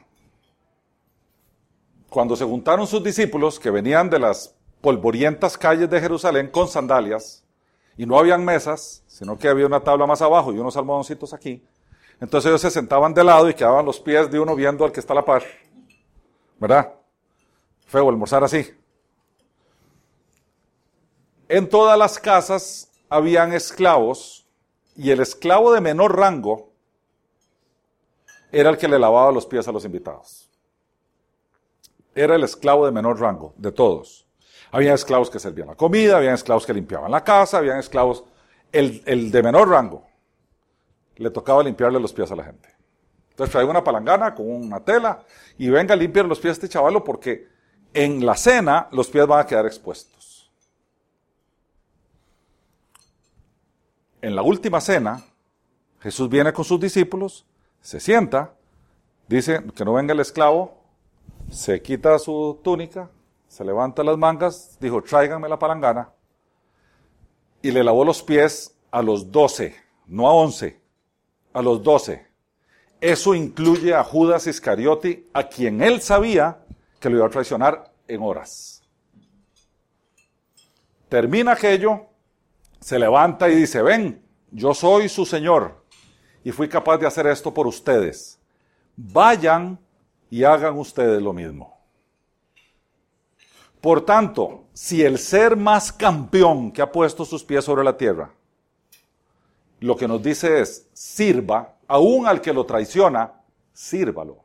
cuando se juntaron sus discípulos que venían de las polvorientas calles de Jerusalén con sandalias y no habían mesas, sino que había una tabla más abajo y unos almohadoncitos aquí. Entonces ellos se sentaban de lado y quedaban los pies de uno viendo al que está a la par. ¿Verdad? Feo almorzar así. En todas las casas habían esclavos y el esclavo de menor rango era el que le lavaba los pies a los invitados. Era el esclavo de menor rango de todos. Había esclavos que servían la comida, había esclavos que limpiaban la casa, había esclavos, el, de menor rango, le tocaba limpiarle los pies a la gente. Entonces trae una palangana con una tela y venga a limpiar los pies a este chavalo porque en la cena los pies van a quedar expuestos. En la última cena, Jesús viene con sus discípulos, se sienta, dice que no venga el esclavo, se quita su túnica, se levanta las mangas, dijo, tráiganme la palangana, y le lavó los pies a los doce, no a once, a los doce. Eso incluye a Judas Iscariote, a quien él sabía que lo iba a traicionar en horas. Termina aquello, se levanta y dice, ven, yo soy su Señor y fui capaz de hacer esto por ustedes. Vayan y hagan ustedes lo mismo. Por tanto, si el ser más campeón que ha puesto sus pies sobre la tierra, lo que nos dice es, sirva, aún al que lo traiciona, sírvalo.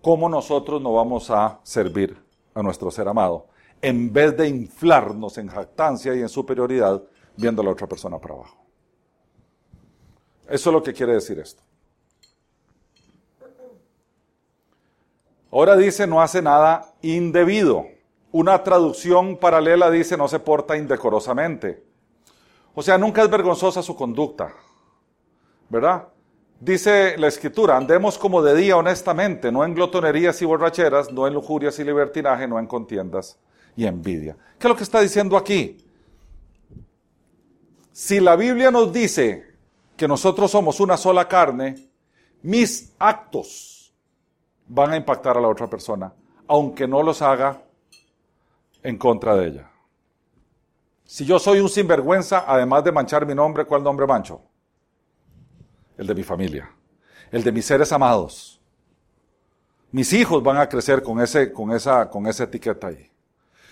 ¿Cómo nosotros no vamos a servir a nuestro ser amado? En vez de inflarnos en jactancia y en superioridad, viendo a la otra persona para abajo. Eso es lo que quiere decir esto. Ahora dice, no hace nada indebido. Una traducción paralela dice no se porta indecorosamente. O sea, nunca es vergonzosa su conducta. ¿Verdad? Dice la escritura, andemos como de día honestamente, no en glotonerías y borracheras, no en lujurias y libertinaje, no en contiendas y envidia. ¿Qué es lo que está diciendo aquí? Si la Biblia nos dice que nosotros somos una sola carne, mis actos van a impactar a la otra persona, aunque no los haga en contra de ella. Si yo soy un sinvergüenza, además de manchar mi nombre, ¿cuál nombre mancho? El de mi familia, el de mis seres amados. Mis hijos van a crecer con, ese, con, esa, con esa etiqueta ahí.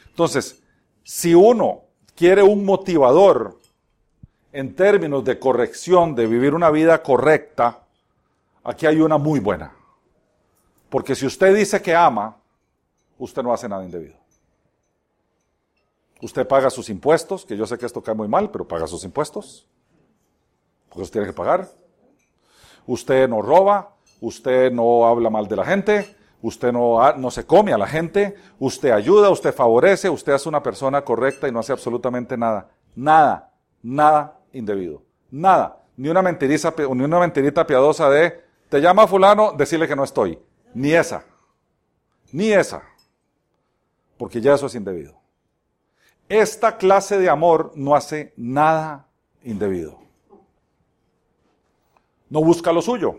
Entonces, si uno quiere un motivador en términos de corrección, de vivir una vida correcta, aquí hay una muy buena. Porque si usted dice que ama, usted no hace nada indebido. Usted paga sus impuestos, que yo sé que esto cae muy mal, pero paga sus impuestos. Porque usted tiene que pagar. Usted no roba, usted no habla mal de la gente, usted no, no se come a la gente, usted ayuda, usted favorece, usted es una persona correcta y no hace absolutamente nada. Nada, nada indebido. Nada. Ni una, mentiriza, ni una mentirita piadosa de, te llama fulano, decirle que no estoy. Ni esa. Ni esa. Porque ya eso es indebido. Esta clase de amor no hace nada indebido. No busca lo suyo.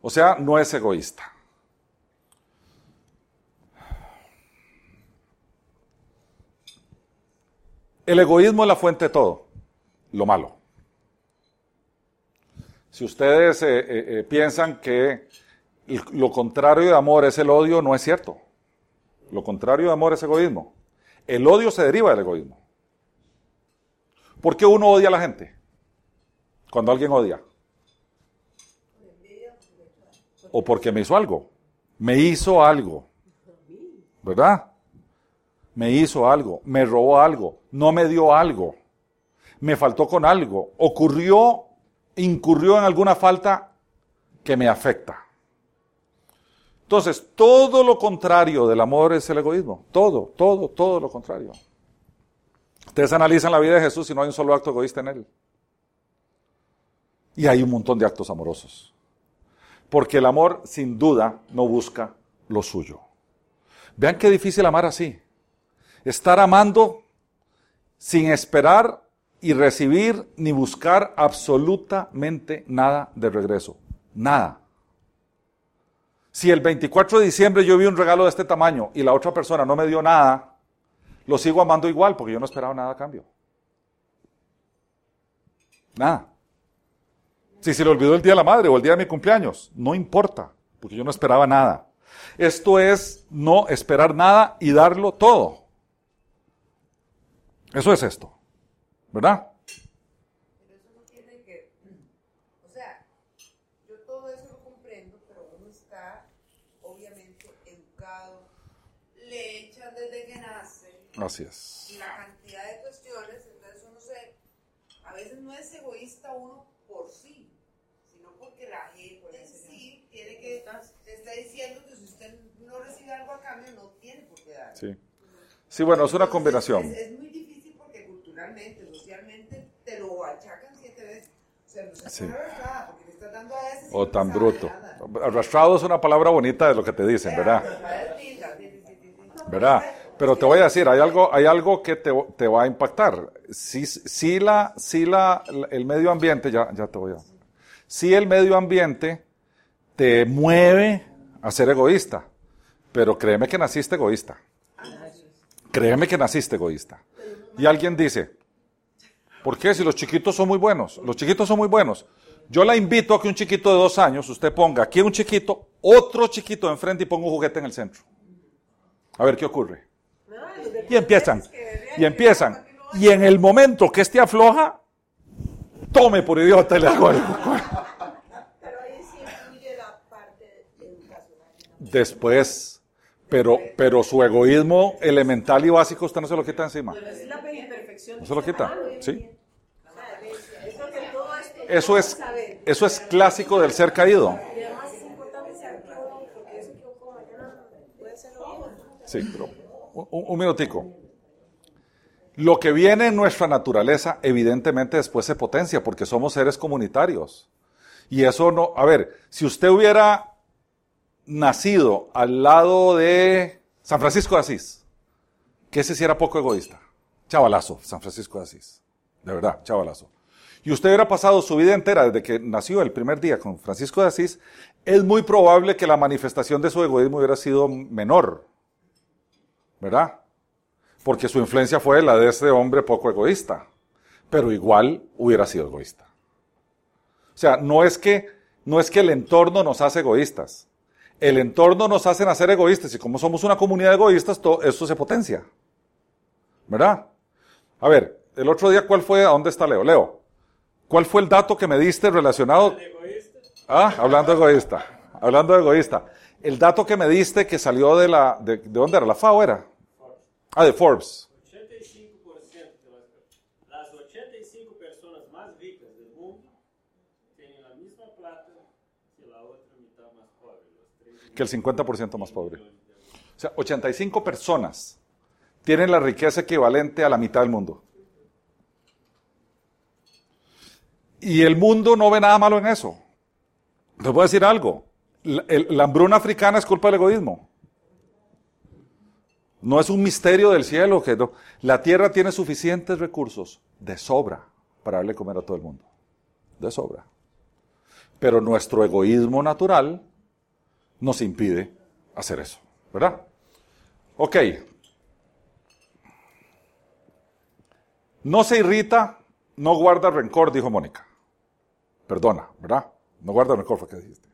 O sea, no es egoísta. El egoísmo es la fuente de todo, lo malo. Si ustedes eh, eh, eh, piensan que lo contrario de amor es el odio, no es cierto. Lo contrario de amor es egoísmo. El odio se deriva del egoísmo. ¿Por qué uno odia a la gente? Cuando alguien odia. O porque me hizo algo. Me hizo algo. ¿Verdad? me hizo algo, me robó algo, no me dio algo, me faltó con algo, ocurrió, incurrió en alguna falta que me afecta. Entonces, todo lo contrario del amor es el egoísmo. Todo, todo, todo lo contrario. Ustedes analizan la vida de Jesús y no hay un solo acto egoísta en él. Y hay un montón de actos amorosos. Porque el amor, sin duda, no busca lo suyo. Vean qué difícil amar así. Estar amando sin esperar y recibir ni buscar absolutamente nada de regreso. Nada. Si el 24 de diciembre yo vi un regalo de este tamaño y la otra persona no me dio nada, lo sigo amando igual porque yo no esperaba nada a cambio. Nada. Si se le olvidó el día de la madre o el día de mi cumpleaños, no importa, porque yo no esperaba nada. Esto es no esperar nada y darlo todo. Eso es esto, ¿verdad? Pero eso no tiene que, o sea, yo todo eso lo comprendo, pero uno está obviamente educado, le echan desde que nace. Así es. Y la cantidad de cuestiones, entonces uno se, a veces no es egoísta uno por sí, sino porque la gente sí tiene que, te está diciendo que si usted no recibe algo a cambio, no tiene por qué dar. Sí. Sí, bueno, es una combinación. Es, es te lo achacan siete veces. O sea, no se Sí. arrastrada porque le estás dando a ese O tan bruto. nada. Arrastrado es una palabra bonita de lo que te dicen, ¿verdad? ¿Verdad? Pero te voy a decir, hay algo, hay algo que te, te va a impactar. Si, si, la, si la, el medio ambiente, ya, ya te voy a... Si el medio ambiente te mueve a ser egoísta, pero créeme que naciste egoísta. Créeme que naciste egoísta. Y alguien dice, ¿por qué? Si los chiquitos son muy buenos. Los chiquitos son muy buenos. Yo la invito a que un chiquito de dos años, usted ponga aquí un chiquito, otro chiquito enfrente y ponga un juguete en el centro. A ver qué ocurre. Y empiezan. Y empiezan. Y en el momento que este afloja, tome por idiota y le hago algo. Pero ahí sí influye la parte educacional. Después, pero, pero su egoísmo elemental y básico usted no se lo quita encima. No se lo quita. ¿Sí? Eso es, eso es clásico del ser caído. Sí, pero un, un minutico. Lo que viene en nuestra naturaleza, evidentemente después se potencia porque somos seres comunitarios. Y eso no, a ver, si usted hubiera nacido al lado de San Francisco de Asís, que ese sí era poco egoísta. Chavalazo, San Francisco de Asís. De verdad, chavalazo. Y usted hubiera pasado su vida entera desde que nació el primer día con Francisco de Asís, es muy probable que la manifestación de su egoísmo hubiera sido menor. ¿Verdad? porque su influencia fue la de ese hombre poco egoísta, pero igual hubiera sido egoísta. O sea, no es que, no es que el entorno nos hace egoístas, el entorno nos hace hacer egoístas y como somos una comunidad de egoístas, todo esto se potencia. ¿Verdad? A ver, el otro día, ¿cuál fue? ¿A dónde está Leo? Leo, ¿cuál fue el dato que me diste relacionado? Ah, hablando egoísta. Hablando de egoísta. El dato que me diste que salió de la. ¿De, de dónde era? ¿La FAO era? Ah, de Forbes. 85% de las, las 85 personas más ricas del mundo tienen la misma plata que la otra mitad más pobre. Los tres Que el 50% más pobre. O sea, 85 personas tienen la riqueza equivalente a la mitad del mundo. Y el mundo no ve nada malo en eso. Les voy a decir algo. La, hambruna africana es culpa del egoísmo. No es un misterio del cielo que. La tierra tiene suficientes recursos de sobra para darle comer a todo el mundo. De sobra. Pero nuestro egoísmo natural nos impide hacer eso. ¿Verdad? Ok. No se irrita, no guarda rencor, dijo Mónica. Perdona, ¿verdad? No guarda rencor, fue que dijiste.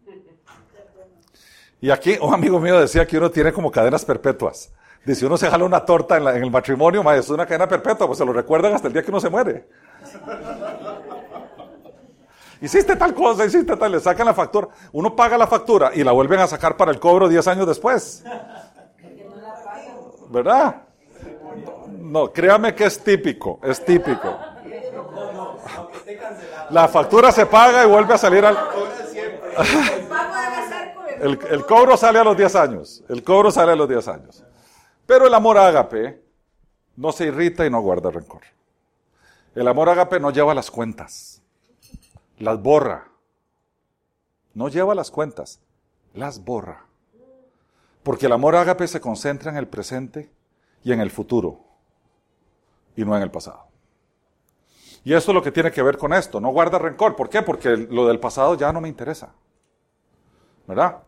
Y aquí un amigo mío decía que uno tiene como cadenas perpetuas. Dice, uno se jala una torta en, el matrimonio, ma, es una cadena perpetua, pues se lo recuerdan hasta el día que uno se muere. Hiciste tal cosa, hiciste tal, le sacan la factura. Uno paga la factura y la vuelven a sacar para el cobro 10 años después. ¿Verdad? No, créame que es típico, es típico. La factura se paga y vuelve a salir al... El, cobro sale a los 10 años. El cobro sale a los 10 años. Pero el amor ágape no se irrita y no guarda rencor. El amor ágape no lleva las cuentas. Las borra. No lleva las cuentas. Las borra. Porque el amor ágape se concentra en el presente y en el futuro. Y no en el pasado. Y esto es lo que tiene que ver con esto. No guarda rencor. ¿Por qué? Porque lo del pasado ya no me interesa. ¿Verdad?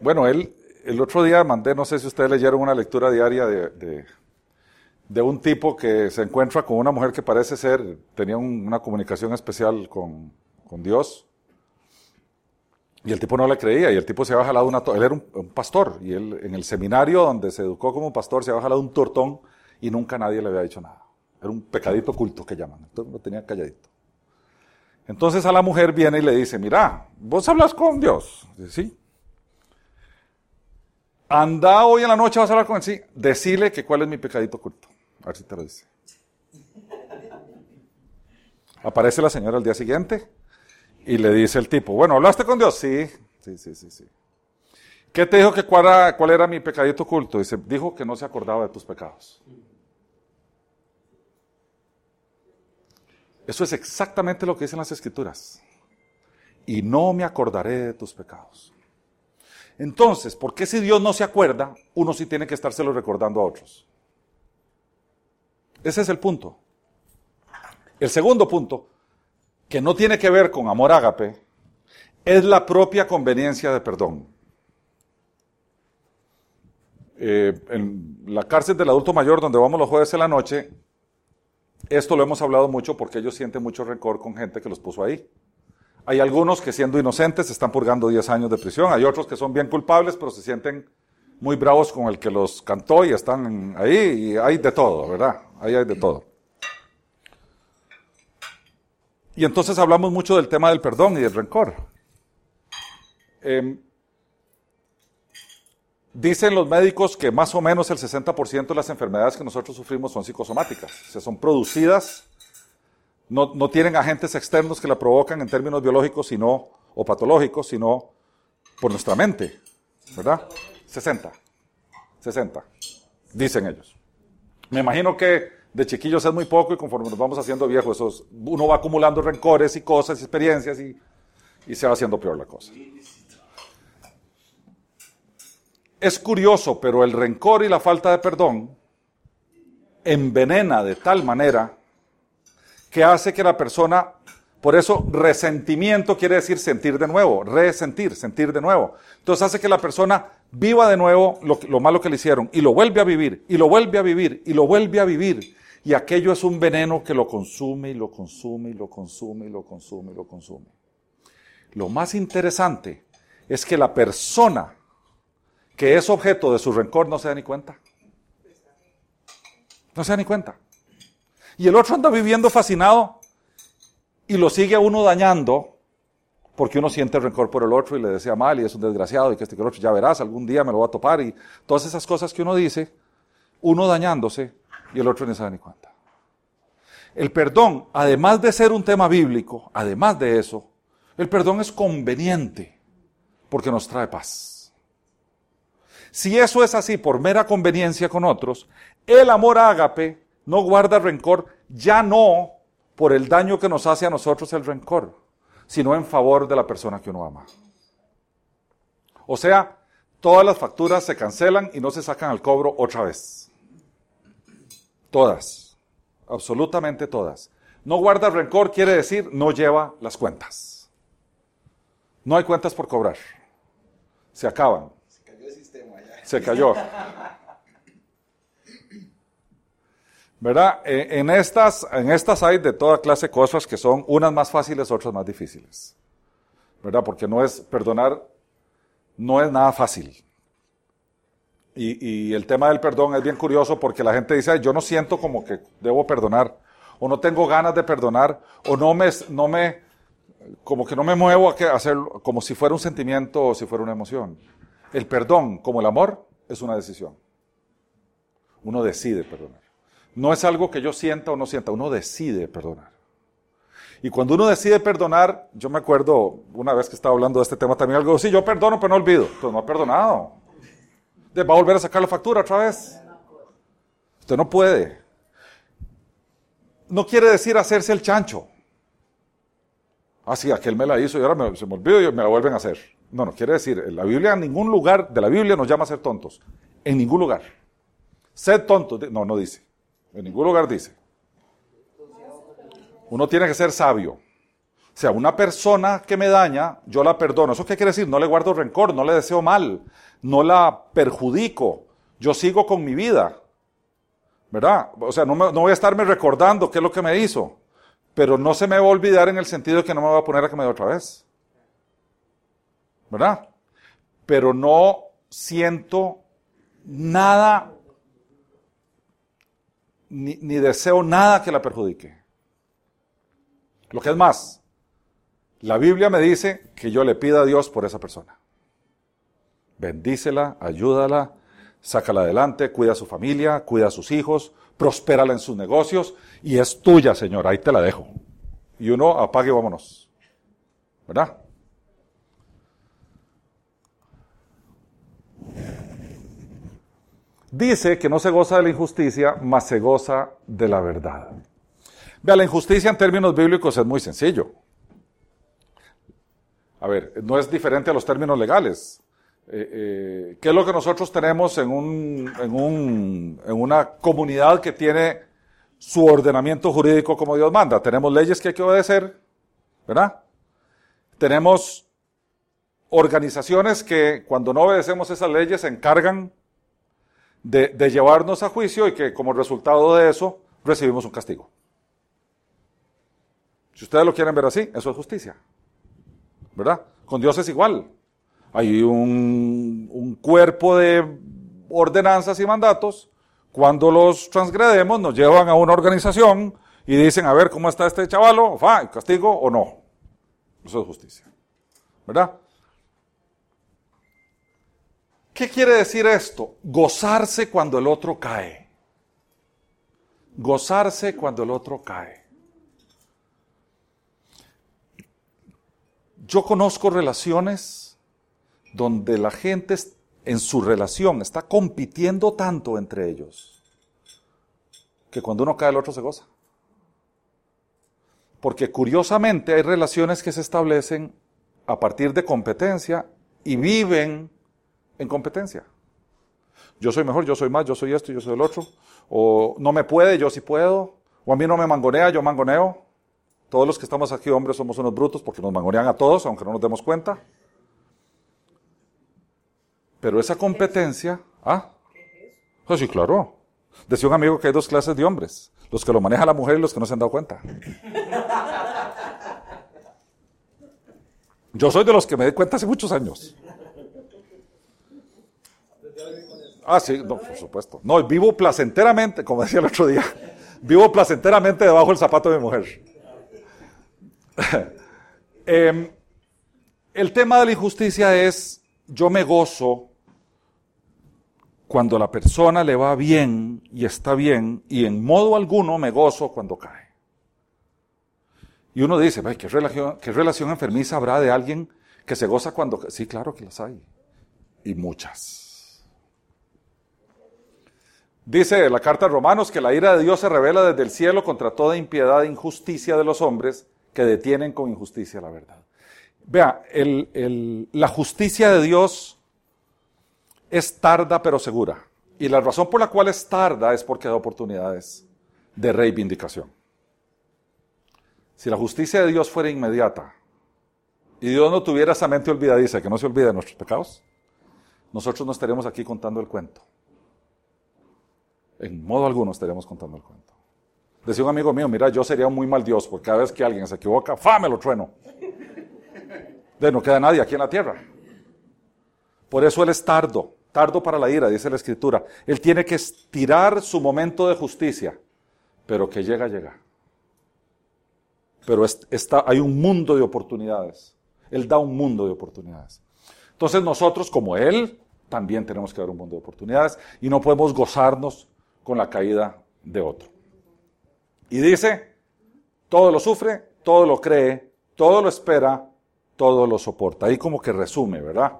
Bueno, él, el otro día mandé, no sé si ustedes leyeron una lectura diaria de, de, un tipo que se encuentra con una mujer que parece ser, tenía un- una comunicación especial con, con Dios. Y el tipo no le creía, y el tipo se había jalado una... Él era un, un pastor, y él en el seminario donde se educó como pastor se había jalado un tortón y nunca nadie le había dicho nada. Era un pecadito oculto que llaman, entonces lo tenía calladito. Entonces a la mujer viene y le dice, mira, vos hablas con Dios. Dice, sí, Anda hoy en la noche, vas a hablar con él. Sí, decile que cuál es mi pecadito oculto. A ver si te lo dice. Aparece la señora al día siguiente y le dice el tipo, bueno, ¿hablaste con Dios? Sí, sí, sí, sí, sí. ¿Qué te dijo que cuál era, cuál era mi pecadito oculto? Dice, dijo que no se acordaba de tus pecados. Eso es exactamente lo que dicen las escrituras. Y no me acordaré de tus pecados. Entonces, ¿por qué si Dios no se acuerda, uno sí tiene que estárselo recordando a otros? Ese es el punto. El segundo punto, que no tiene que ver con amor ágape, es la propia conveniencia de perdón. Eh, en la cárcel del adulto mayor, donde vamos los jueves en la noche, esto lo hemos hablado mucho porque ellos sienten mucho rencor con gente que los puso ahí. Hay algunos que siendo inocentes están purgando 10 años de prisión, hay otros que son bien culpables, pero se sienten muy bravos con el que los cantó y están ahí, y hay de todo, ¿verdad? Ahí hay de todo. Y entonces hablamos mucho del tema del perdón y del rencor. Eh, dicen los médicos que más o menos el 60% de las enfermedades que nosotros sufrimos son psicosomáticas, o son producidas no, tienen agentes externos que la provocan en términos biológicos sino, o patológicos, sino por nuestra mente, ¿verdad? 60, 60, dicen ellos. Me imagino que de chiquillos es muy poco y conforme nos vamos haciendo viejos, uno va acumulando rencores y cosas y experiencias y, y se va haciendo peor la cosa. Es curioso, pero el rencor y la falta de perdón envenena de tal manera que hace que la persona, Por eso resentimiento quiere decir sentir de nuevo, resentir, sentir de nuevo. Entonces hace que la persona viva de nuevo lo, lo malo que le hicieron y lo vuelve a vivir, y lo vuelve a vivir, y lo vuelve a vivir. Y aquello es un veneno que lo consume y lo consume y lo consume y lo consume y lo consume. Lo más interesante es que la persona que es objeto de su rencor no se da ni cuenta. No se da ni cuenta. Y el otro anda viviendo fascinado y lo sigue a uno dañando porque uno siente rencor por el otro y le desea mal y es un desgraciado y que este que el otro ya verás, algún día me lo va a topar y todas esas cosas que uno dice, uno dañándose y el otro no se da ni cuenta. El perdón, además de ser un tema bíblico, además de eso, el perdón es conveniente porque nos trae paz. Si eso es así por mera conveniencia con otros, el amor ágape no guarda rencor, ya no por el daño que nos hace a nosotros el rencor, sino en favor de la persona que uno ama. O sea, todas las facturas se cancelan y no se sacan al cobro otra vez. Todas, absolutamente todas. No guarda rencor quiere decir no lleva las cuentas. No hay cuentas por cobrar. Se acaban. Se cayó el sistema ya. Se cayó. ¿Verdad? Eh, En estas, hay de toda clase cosas que son unas más fáciles, otras más difíciles. ¿Verdad? Porque no es, perdonar no es nada fácil. Y, el tema del perdón es bien curioso porque la gente dice, "Ay, yo no siento como que debo perdonar, o no tengo ganas de perdonar, o no me, como que no me muevo a hacerlo, como si fuera un sentimiento o si fuera una emoción. El perdón, como el amor, es una decisión. Uno decide perdonar. No es algo que yo sienta o no sienta, uno decide perdonar. Y cuando uno decide perdonar, yo me acuerdo una vez que estaba hablando de este tema también, algo, sí, yo perdono, pero no olvido. Entonces no ha perdonado. ¿Va a volver a sacar la factura otra vez? Usted no puede. No quiere decir hacerse el chancho. Ah, sí, aquel me la hizo y ahora me- se me olvidó y me la vuelven a hacer. No, no quiere decir, la Biblia, en ningún lugar de la Biblia nos llama a ser tontos. En ningún lugar. Sed tontos. No, no dice. En ningún lugar dice. Uno tiene que ser sabio. O sea, una persona que me daña, yo la perdono. ¿Eso qué quiere decir? No le guardo rencor, no le deseo mal, no la perjudico. Yo sigo con mi vida. ¿Verdad? O sea, no, me- no voy a estarme recordando qué es lo que me hizo. Pero no se me va a olvidar en el sentido de que no me va a poner a que me dé otra vez. ¿Verdad? Pero no siento nada, ni, ni deseo nada que la perjudique. Lo que es más, la Biblia me dice que yo le pida a Dios por esa persona. Bendícela, ayúdala, sácala adelante, cuida a su familia, cuida a sus hijos, prospérala en sus negocios y es tuya, Señor, ahí te la dejo. Y uno apague y vámonos. ¿Verdad? Dice que no se goza de la injusticia, mas se goza de la verdad. Vea, la injusticia en términos bíblicos es muy sencillo. A ver, no es diferente a los términos legales. Eh, eh, ¿Qué es lo que nosotros tenemos en, un, en, un, en una comunidad que tiene su ordenamiento jurídico como Dios manda? Tenemos leyes que hay que obedecer, ¿verdad? Tenemos organizaciones que cuando no obedecemos esas leyes se encargan de, llevarnos a juicio y que como resultado de eso recibimos un castigo. Si ustedes lo quieren ver así, eso es justicia. ¿Verdad? Con Dios es igual. Hay un, un cuerpo de ordenanzas y mandatos. Cuando los transgredemos, nos llevan a una organización y dicen, a ver, ¿cómo está este chavalo? ¿Va, castigo o no? Eso es justicia. ¿Verdad? ¿Qué quiere decir esto? Gozarse cuando el otro cae. Gozarse cuando el otro cae. Yo conozco relaciones donde la gente en su relación está compitiendo tanto entre ellos que cuando uno cae el otro se goza. Porque curiosamente hay relaciones que se establecen a partir de competencia y viven en competencia. Yo soy mejor, yo soy más, yo soy esto, yo soy el otro. O no me puede, yo sí puedo. O a mí no me mangonea, yo mangoneo. Todos los que estamos aquí, hombres, somos unos brutos porque nos mangonean a todos, aunque no nos demos cuenta. Pero esa competencia, ¿ah? Pues sí, claro. Decía un amigo que hay dos clases de hombres, los que lo maneja la mujer y los que no se han dado cuenta. Yo soy de los que me di cuenta hace muchos años. Ah, sí, no, por supuesto. No, vivo placenteramente, como decía el otro día, vivo placenteramente debajo del zapato de mi mujer. Em, el tema de la injusticia es, yo me gozo cuando la persona le va bien y está bien, y en modo alguno me gozo cuando cae. Y uno dice, ¿qué relación, ¿qué relación enfermiza habrá de alguien que se goza cuando... Sí, claro que las hay. Y muchas. Dice la carta a Romanos que la ira de Dios se revela desde el cielo contra toda impiedad e injusticia de los hombres que detienen con injusticia la verdad. Vea, la justicia de Dios es tarda pero segura. Y la razón por la cual es tarda es porque da oportunidades de reivindicación. Si la justicia de Dios fuera inmediata y Dios no tuviera esa mente olvidadiza, que no se olvide de nuestros pecados, nosotros no estaríamos aquí contando el cuento. En modo alguno estaríamos contando el cuento. Decía un amigo mío, mira, yo sería un muy mal Dios, porque cada vez que alguien se equivoca, ¡fa! me lo trueno. De no queda nadie aquí en la tierra. Por eso Él es tardo, tardo para la ira, dice la Escritura. Él tiene que estirar su momento de justicia, pero que llega, llega pero está, hay un mundo de oportunidades. Él da un mundo de oportunidades. Entonces nosotros, como Él, también tenemos que dar un mundo de oportunidades y no podemos gozarnos con la caída de otro. Y dice, todo lo sufre, todo lo cree, todo lo espera, todo lo soporta. Ahí como que resume, ¿verdad?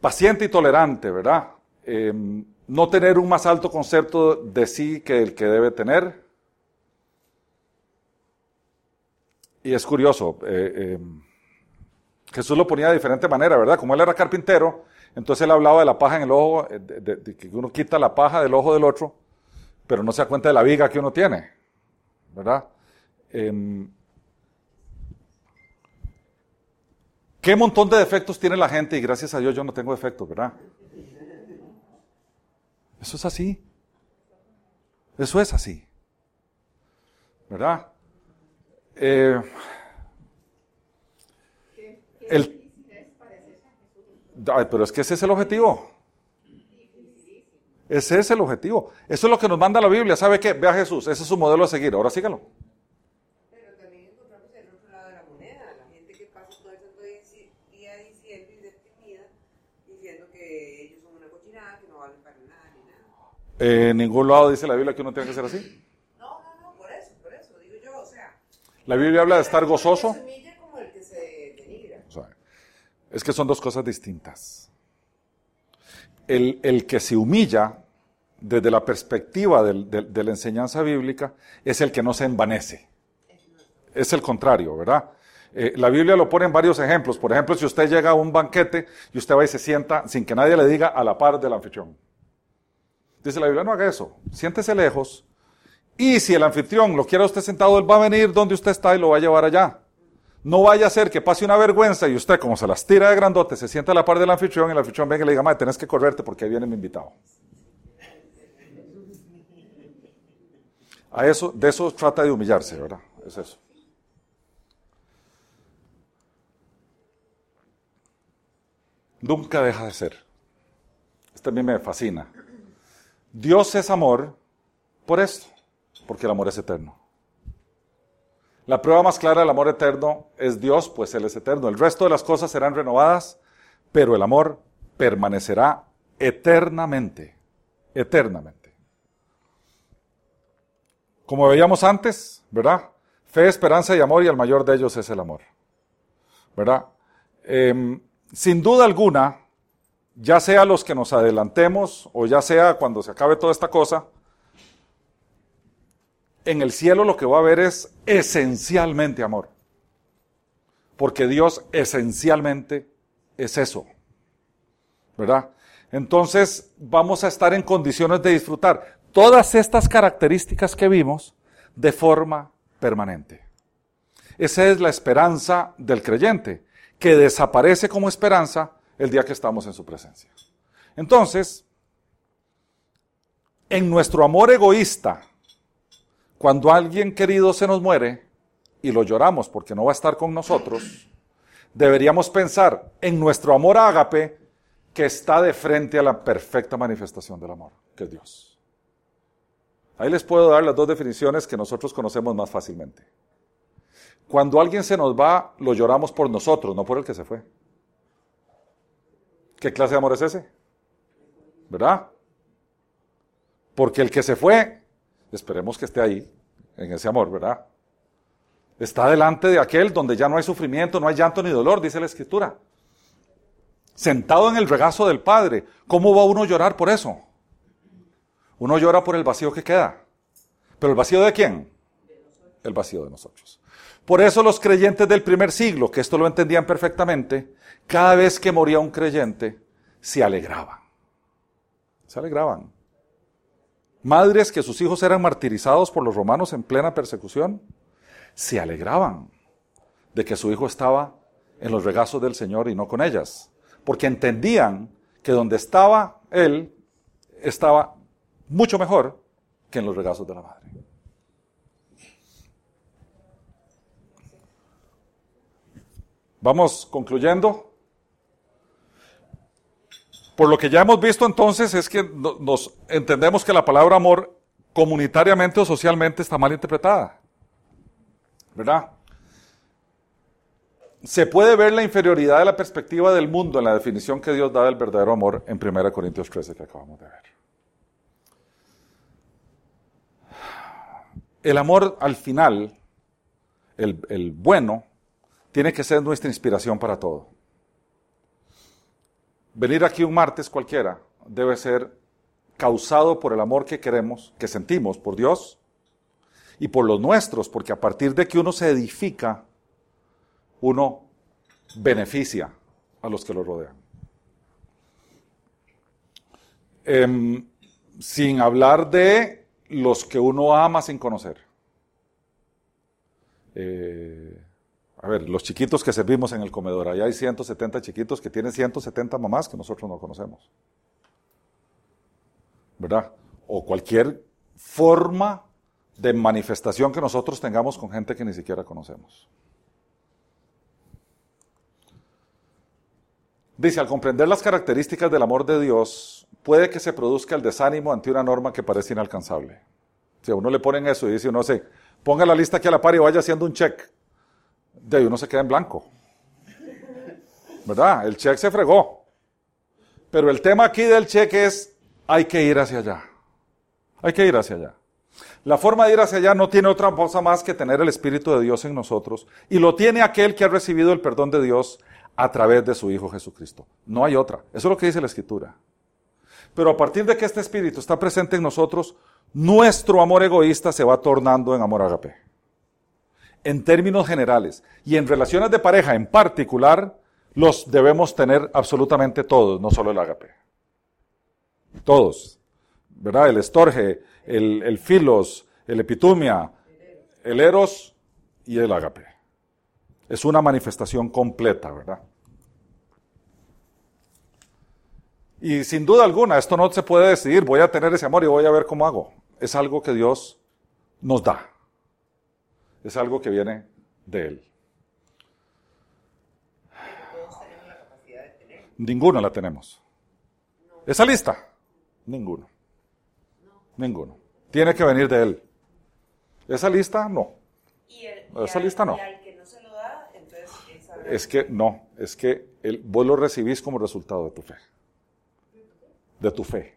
Paciente y tolerante, ¿verdad? Em, no tener un más alto concepto de sí que el que debe tener. Y es curioso, eh, eh, Jesús lo ponía de diferente manera, ¿verdad? Como él era carpintero, entonces él hablaba de la paja en el ojo, eh, de, que uno quita la paja del ojo del otro, pero no se da cuenta de la viga que uno tiene, ¿verdad? Em, ¿Qué montón de defectos tiene la gente? Y gracias a Dios yo no tengo defectos, ¿verdad? Eso es así. Eso es así. ¿Verdad? Eh, el, pero es que ese es el objetivo. Ese es el objetivo. Eso es lo que nos manda la Biblia. ¿Sabe qué? Ve a Jesús. Ese es su modelo a seguir. Ahora sígalo. Pero también encontramos el otro lado de la moneda. La gente que pasa todo el día diciendo y deprimida, diciendo que ellos son una cochinada, que no valen para nada ni nada. Eh, en ningún lado dice la Biblia que uno tiene que ser así. La Biblia habla de estar gozoso. Es que son dos cosas distintas. El, que se humilla desde la perspectiva de la enseñanza bíblica es el que no se envanece. Es el contrario, ¿verdad? Eh, la Biblia lo pone en varios ejemplos. Por ejemplo, si usted llega a un banquete y usted va y se sienta sin que nadie le diga a la par del anfitrión. Dice la Biblia, no haga eso. Siéntese lejos y si el anfitrión lo quiere usted sentado, él va a venir donde usted está y lo va a llevar allá. No vaya a ser que pase una vergüenza y usted, como se las tira de grandote, se sienta a la par del anfitrión y el anfitrión venga y le diga, madre, tenés que correrte porque ahí viene mi invitado. A eso, de eso trata de humillarse, ¿verdad? Es eso. Nunca deja de ser. Esto también me fascina. Dios es amor por esto porque el amor es eterno. La prueba más clara del amor eterno es Dios, pues Él es eterno. El resto de las cosas serán renovadas, pero el amor permanecerá eternamente, eternamente. Como veíamos antes, ¿verdad? Fe, esperanza y amor, y el mayor de ellos es el amor. ¿Verdad? Em, sin duda alguna, ya sea los que nos adelantemos o ya sea cuando se acabe toda esta cosa, en el cielo lo que va a haber es esencialmente amor. Porque Dios esencialmente es eso. ¿Verdad? Entonces vamos a estar en condiciones de disfrutar todas estas características que vimos de forma permanente. Esa es la esperanza del creyente, que desaparece como esperanza el día que estamos en su presencia. Entonces, en nuestro amor egoísta, cuando alguien querido se nos muere y lo lloramos porque no va a estar con nosotros, deberíamos pensar en nuestro amor ágape que está de frente a la perfecta manifestación del amor, que es Dios. Ahí les puedo dar las dos definiciones que nosotros conocemos más fácilmente. Cuando alguien se nos va, lo lloramos por nosotros, no por el que se fue. ¿Qué clase de amor es ese? ¿Verdad? Porque el que se fue, esperemos que esté ahí, en ese amor, ¿verdad? Está delante de aquel donde ya no hay sufrimiento, no hay llanto ni dolor, dice la Escritura. Sentado en el regazo del Padre. ¿Cómo va uno a llorar por eso? Uno llora por el vacío que queda. ¿Pero el vacío de quién? El vacío de nosotros. Por eso los creyentes del primer siglo, que esto lo entendían perfectamente, cada vez que moría un creyente, se alegraban. Se alegraban. Madres que sus hijos eran martirizados por los romanos en plena persecución, se alegraban de que su hijo estaba en los regazos del Señor y no con ellas, porque entendían que donde estaba él estaba mucho mejor que en los regazos de la madre. Vamos concluyendo. Por lo que ya hemos visto entonces es que nos entendemos que la palabra amor comunitariamente o socialmente está mal interpretada. ¿Verdad? Se puede ver la inferioridad de la perspectiva del mundo en la definición que Dios da del verdadero amor en 1 Corintios 13 que acabamos de ver. El amor al final, el, el bueno, tiene que ser nuestra inspiración para todo. Venir aquí un martes cualquiera debe ser causado por el amor que queremos, que sentimos por Dios y por los nuestros, porque a partir de que uno se edifica, uno beneficia a los que lo rodean. Em, sin hablar de los que uno ama sin conocer. Eh, a ver, los chiquitos que servimos en el comedor, allá hay 170 chiquitos que tienen 170 mamás que nosotros no conocemos. ¿Verdad? O cualquier forma de manifestación que nosotros tengamos con gente que ni siquiera conocemos. Dice, al comprender las características del amor de Dios, puede que se produzca el desánimo ante una norma que parece inalcanzable. Si a uno le ponen eso y dice, no sé, ponga la lista aquí a la par y vaya haciendo un check de ahí uno se queda en blanco. ¿Verdad? El cheque se fregó. Pero el tema aquí del cheque es, hay que ir hacia allá. Hay que ir hacia allá. La forma de ir hacia allá no tiene otra cosa más que tener el Espíritu de Dios en nosotros. Y lo tiene aquel que ha recibido el perdón de Dios a través de su Hijo Jesucristo. No hay otra. Eso es lo que dice la Escritura. Pero a partir de que este Espíritu está presente en nosotros, nuestro amor egoísta se va tornando en amor agape en términos generales y en relaciones de pareja en particular, los debemos tener absolutamente todos, no solo el agape. Todos. ¿Verdad? El estorge, el, el filos, el epitumia, el eros y el agape. Es una manifestación completa, ¿verdad? Y sin duda alguna, esto no se puede decidir, voy a tener ese amor y voy a ver cómo hago. Es algo que Dios nos da es algo que viene de Él. Ninguno la tenemos. ¿Esa lista? Ninguno. Ninguno. Tiene que venir de Él. ¿Esa lista? No. Y el, Esa al- lista no. y al que no se lo da, entonces es saber- Es que no, es que el, vos lo recibís como resultado de tu fe. De tu fe.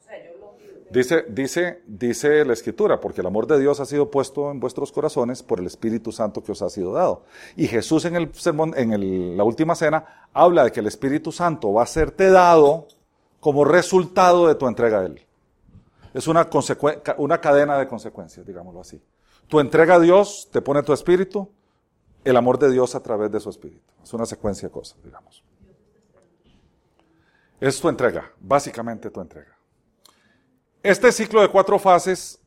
o sea, yo lo pido. Dice, dice, dice la Escritura, porque el amor de Dios ha sido puesto en vuestros corazones por el Espíritu Santo que os ha sido dado. Y Jesús en el sermón, en la última cena, habla de que el Espíritu Santo va a serte dado como resultado de tu entrega a Él. Es una, una cadena de consecuencias, digámoslo así. Tu entrega a Dios te pone tu espíritu, el amor de Dios a través de su espíritu. Es una secuencia de cosas, digamos. Es tu entrega, básicamente tu entrega. Este ciclo de cuatro fases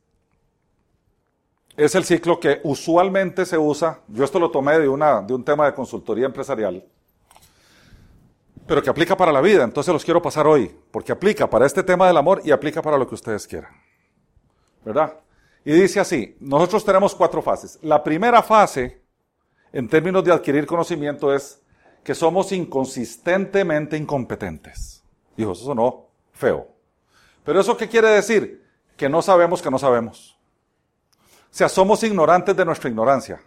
es el ciclo que usualmente se usa, yo esto lo tomé de, una, de un tema de consultoría empresarial, pero que aplica para la vida, entonces los quiero pasar hoy, porque aplica para este tema del amor y aplica para lo que ustedes quieran. ¿Verdad? Y dice así, nosotros tenemos cuatro fases. La primera fase, en términos de adquirir conocimiento, es que somos inconsistentemente incompetentes. Dijo, eso sonó feo. Pero eso qué quiere decir? Que no sabemos que no sabemos. O sea, somos ignorantes de nuestra ignorancia.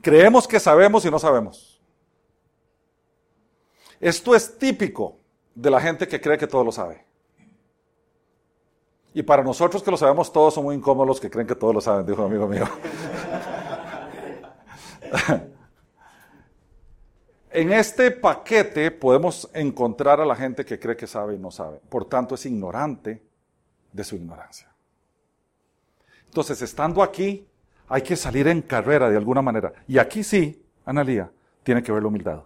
Creemos que sabemos y no sabemos. Esto es típico de la gente que cree que todo lo sabe. Y para nosotros que lo sabemos todos son muy incómodos los que creen que todo lo saben, dijo un amigo mío. en este paquete podemos encontrar a la gente que cree que sabe y no sabe. Por tanto, es ignorante de su ignorancia. Entonces, estando aquí, hay que salir en carrera de alguna manera. Y aquí sí, Analía, tiene que ver la humildad.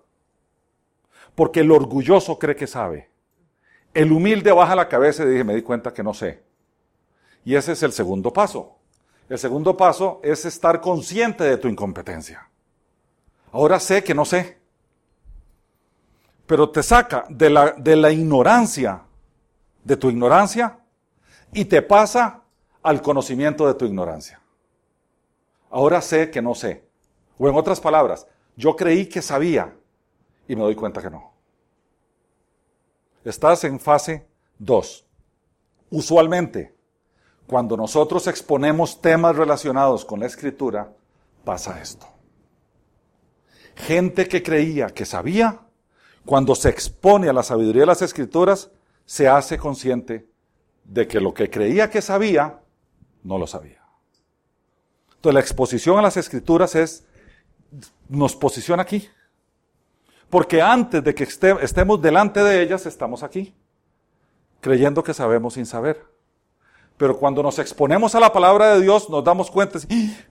Porque el orgulloso cree que sabe. El humilde baja la cabeza y dice, me di cuenta que no sé. Y ese es el segundo paso. El segundo paso es estar consciente de tu incompetencia. Ahora sé que no sé. Pero te saca de la, de la ignorancia, de tu ignorancia, y te pasa al conocimiento de tu ignorancia. Ahora sé que no sé. O en otras palabras, yo creí que sabía y me doy cuenta que no. Estás en fase 2. Usualmente, cuando nosotros exponemos temas relacionados con la escritura, pasa esto. Gente que creía que sabía, cuando se expone a la sabiduría de las escrituras, se hace consciente de que lo que creía que sabía, no lo sabía. Entonces la exposición a las escrituras es, nos posiciona aquí. Porque antes de que estemos delante de ellas, estamos aquí, creyendo que sabemos sin saber. Pero cuando nos exponemos a la palabra de Dios, nos damos cuenta,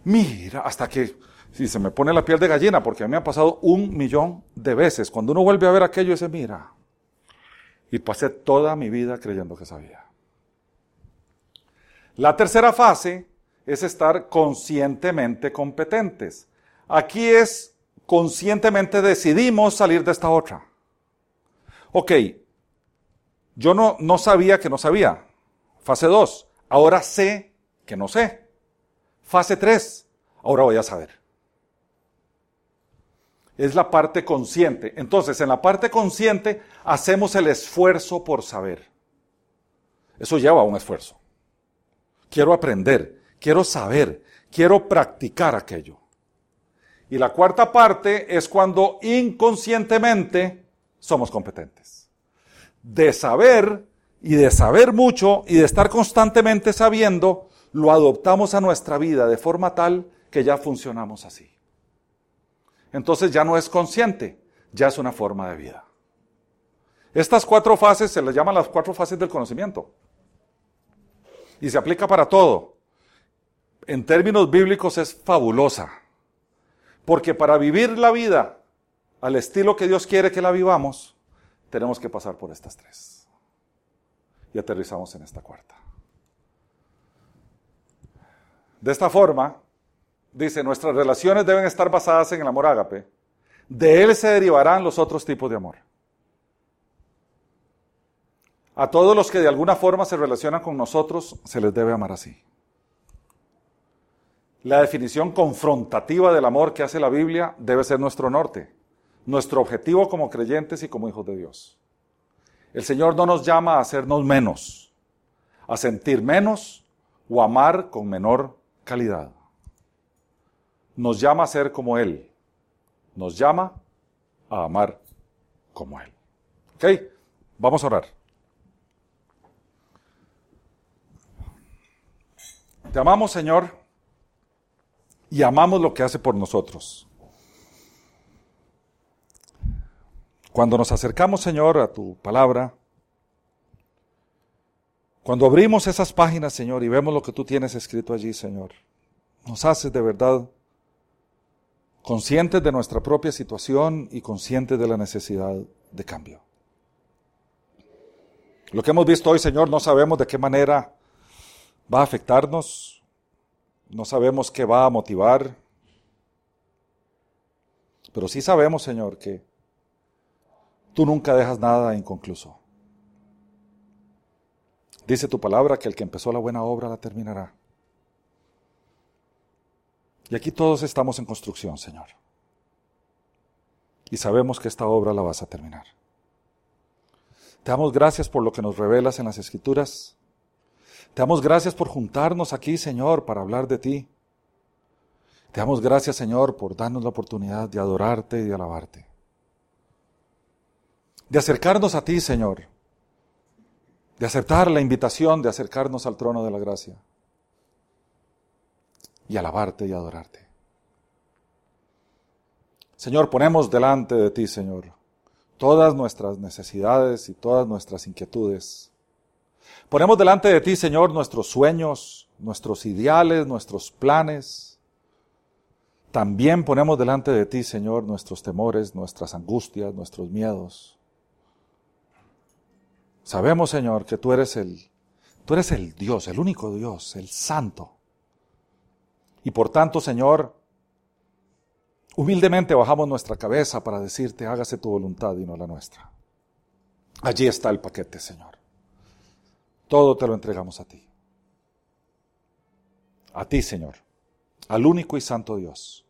mira, hasta que si se me pone la piel de gallina, porque a mí me ha pasado un millón de veces. Cuando uno vuelve a ver aquello, dice, mira, y pasé toda mi vida creyendo que sabía. La tercera fase es estar conscientemente competentes. Aquí es conscientemente decidimos salir de esta otra. Ok, yo no, no sabía que no sabía. Fase 2. Ahora sé que no sé. Fase 3. Ahora voy a saber. Es la parte consciente. Entonces, en la parte consciente hacemos el esfuerzo por saber. Eso lleva a un esfuerzo. Quiero aprender, quiero saber, quiero practicar aquello. Y la cuarta parte es cuando inconscientemente somos competentes. De saber y de saber mucho y de estar constantemente sabiendo, lo adoptamos a nuestra vida de forma tal que ya funcionamos así. Entonces ya no es consciente, ya es una forma de vida. Estas cuatro fases se les llaman las cuatro fases del conocimiento. Y se aplica para todo. En términos bíblicos es fabulosa. Porque para vivir la vida al estilo que Dios quiere que la vivamos, tenemos que pasar por estas tres y aterrizamos en esta cuarta. De esta forma, dice, nuestras relaciones deben estar basadas en el amor ágape. De él se derivarán los otros tipos de amor. A todos los que de alguna forma se relacionan con nosotros, se les debe amar así. La definición confrontativa del amor que hace la Biblia debe ser nuestro norte, nuestro objetivo como creyentes y como hijos de Dios. El Señor no nos llama a hacernos menos, a sentir menos o amar con menor calidad. Nos llama a ser como Él. Nos llama a amar como Él. ¿Ok? Vamos a orar. Te amamos, Señor, y amamos lo que hace por nosotros. Cuando nos acercamos, Señor, a tu palabra, cuando abrimos esas páginas, Señor, y vemos lo que tú tienes escrito allí, Señor, nos haces de verdad conscientes de nuestra propia situación y conscientes de la necesidad de cambio. Lo que hemos visto hoy, Señor, no sabemos de qué manera va a afectarnos, no sabemos qué va a motivar, pero sí sabemos, Señor, que tú nunca dejas nada inconcluso. Dice tu palabra que el que empezó la buena obra la terminará. Y aquí todos estamos en construcción, Señor. Y sabemos que esta obra la vas a terminar. Te damos gracias por lo que nos revelas en las Escrituras. Te damos gracias por juntarnos aquí, Señor, para hablar de ti. Te damos gracias, Señor, por darnos la oportunidad de adorarte y de alabarte. De acercarnos a ti, Señor. De aceptar la invitación de acercarnos al trono de la gracia. Y alabarte y adorarte. Señor, ponemos delante de ti, Señor, todas nuestras necesidades y todas nuestras inquietudes. Ponemos delante de ti, Señor, nuestros sueños, nuestros ideales, nuestros planes. También ponemos delante de ti, Señor, nuestros temores, nuestras angustias, nuestros miedos. Sabemos, Señor, que tú eres el tú eres el Dios, el único Dios, el santo. Y por tanto, Señor, Humildemente bajamos nuestra cabeza para decirte, hágase tu voluntad y no la nuestra. Allí está el paquete, Señor. Todo te lo entregamos a ti. A ti, Señor, al único y santo Dios,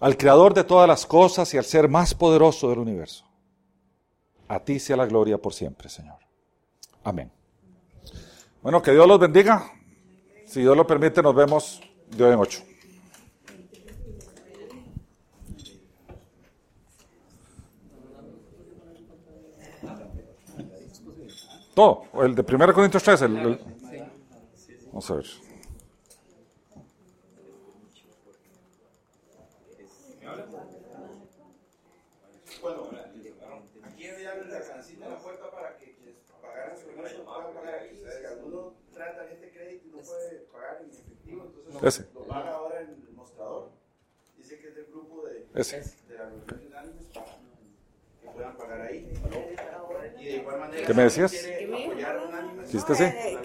al creador de todas las cosas y al ser más poderoso del universo. A ti sea la gloria por siempre, Señor. Amén. Bueno, que Dios los bendiga. Si Dios lo permite, nos vemos de hoy en ocho. Todo, el de 1 Corintios 3. El, el... Vamos a ver. Bueno, aquí había la cancita en la puerta para que quienes pagaran su crédito puedan pagar aquí. Si alguno trata este crédito y no puede pagar en efectivo, entonces Ese. lo paga ahora en el mostrador. Dice que es del grupo de, Ese. de la reunión de que puedan pagar ahí. Y de igual manera, ¿Qué me decías? ¿Sí está así? Eh.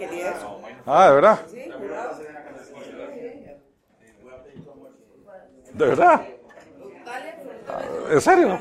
Ah, ¿de verdad? Amor. ¿De verdad? ¿En serio?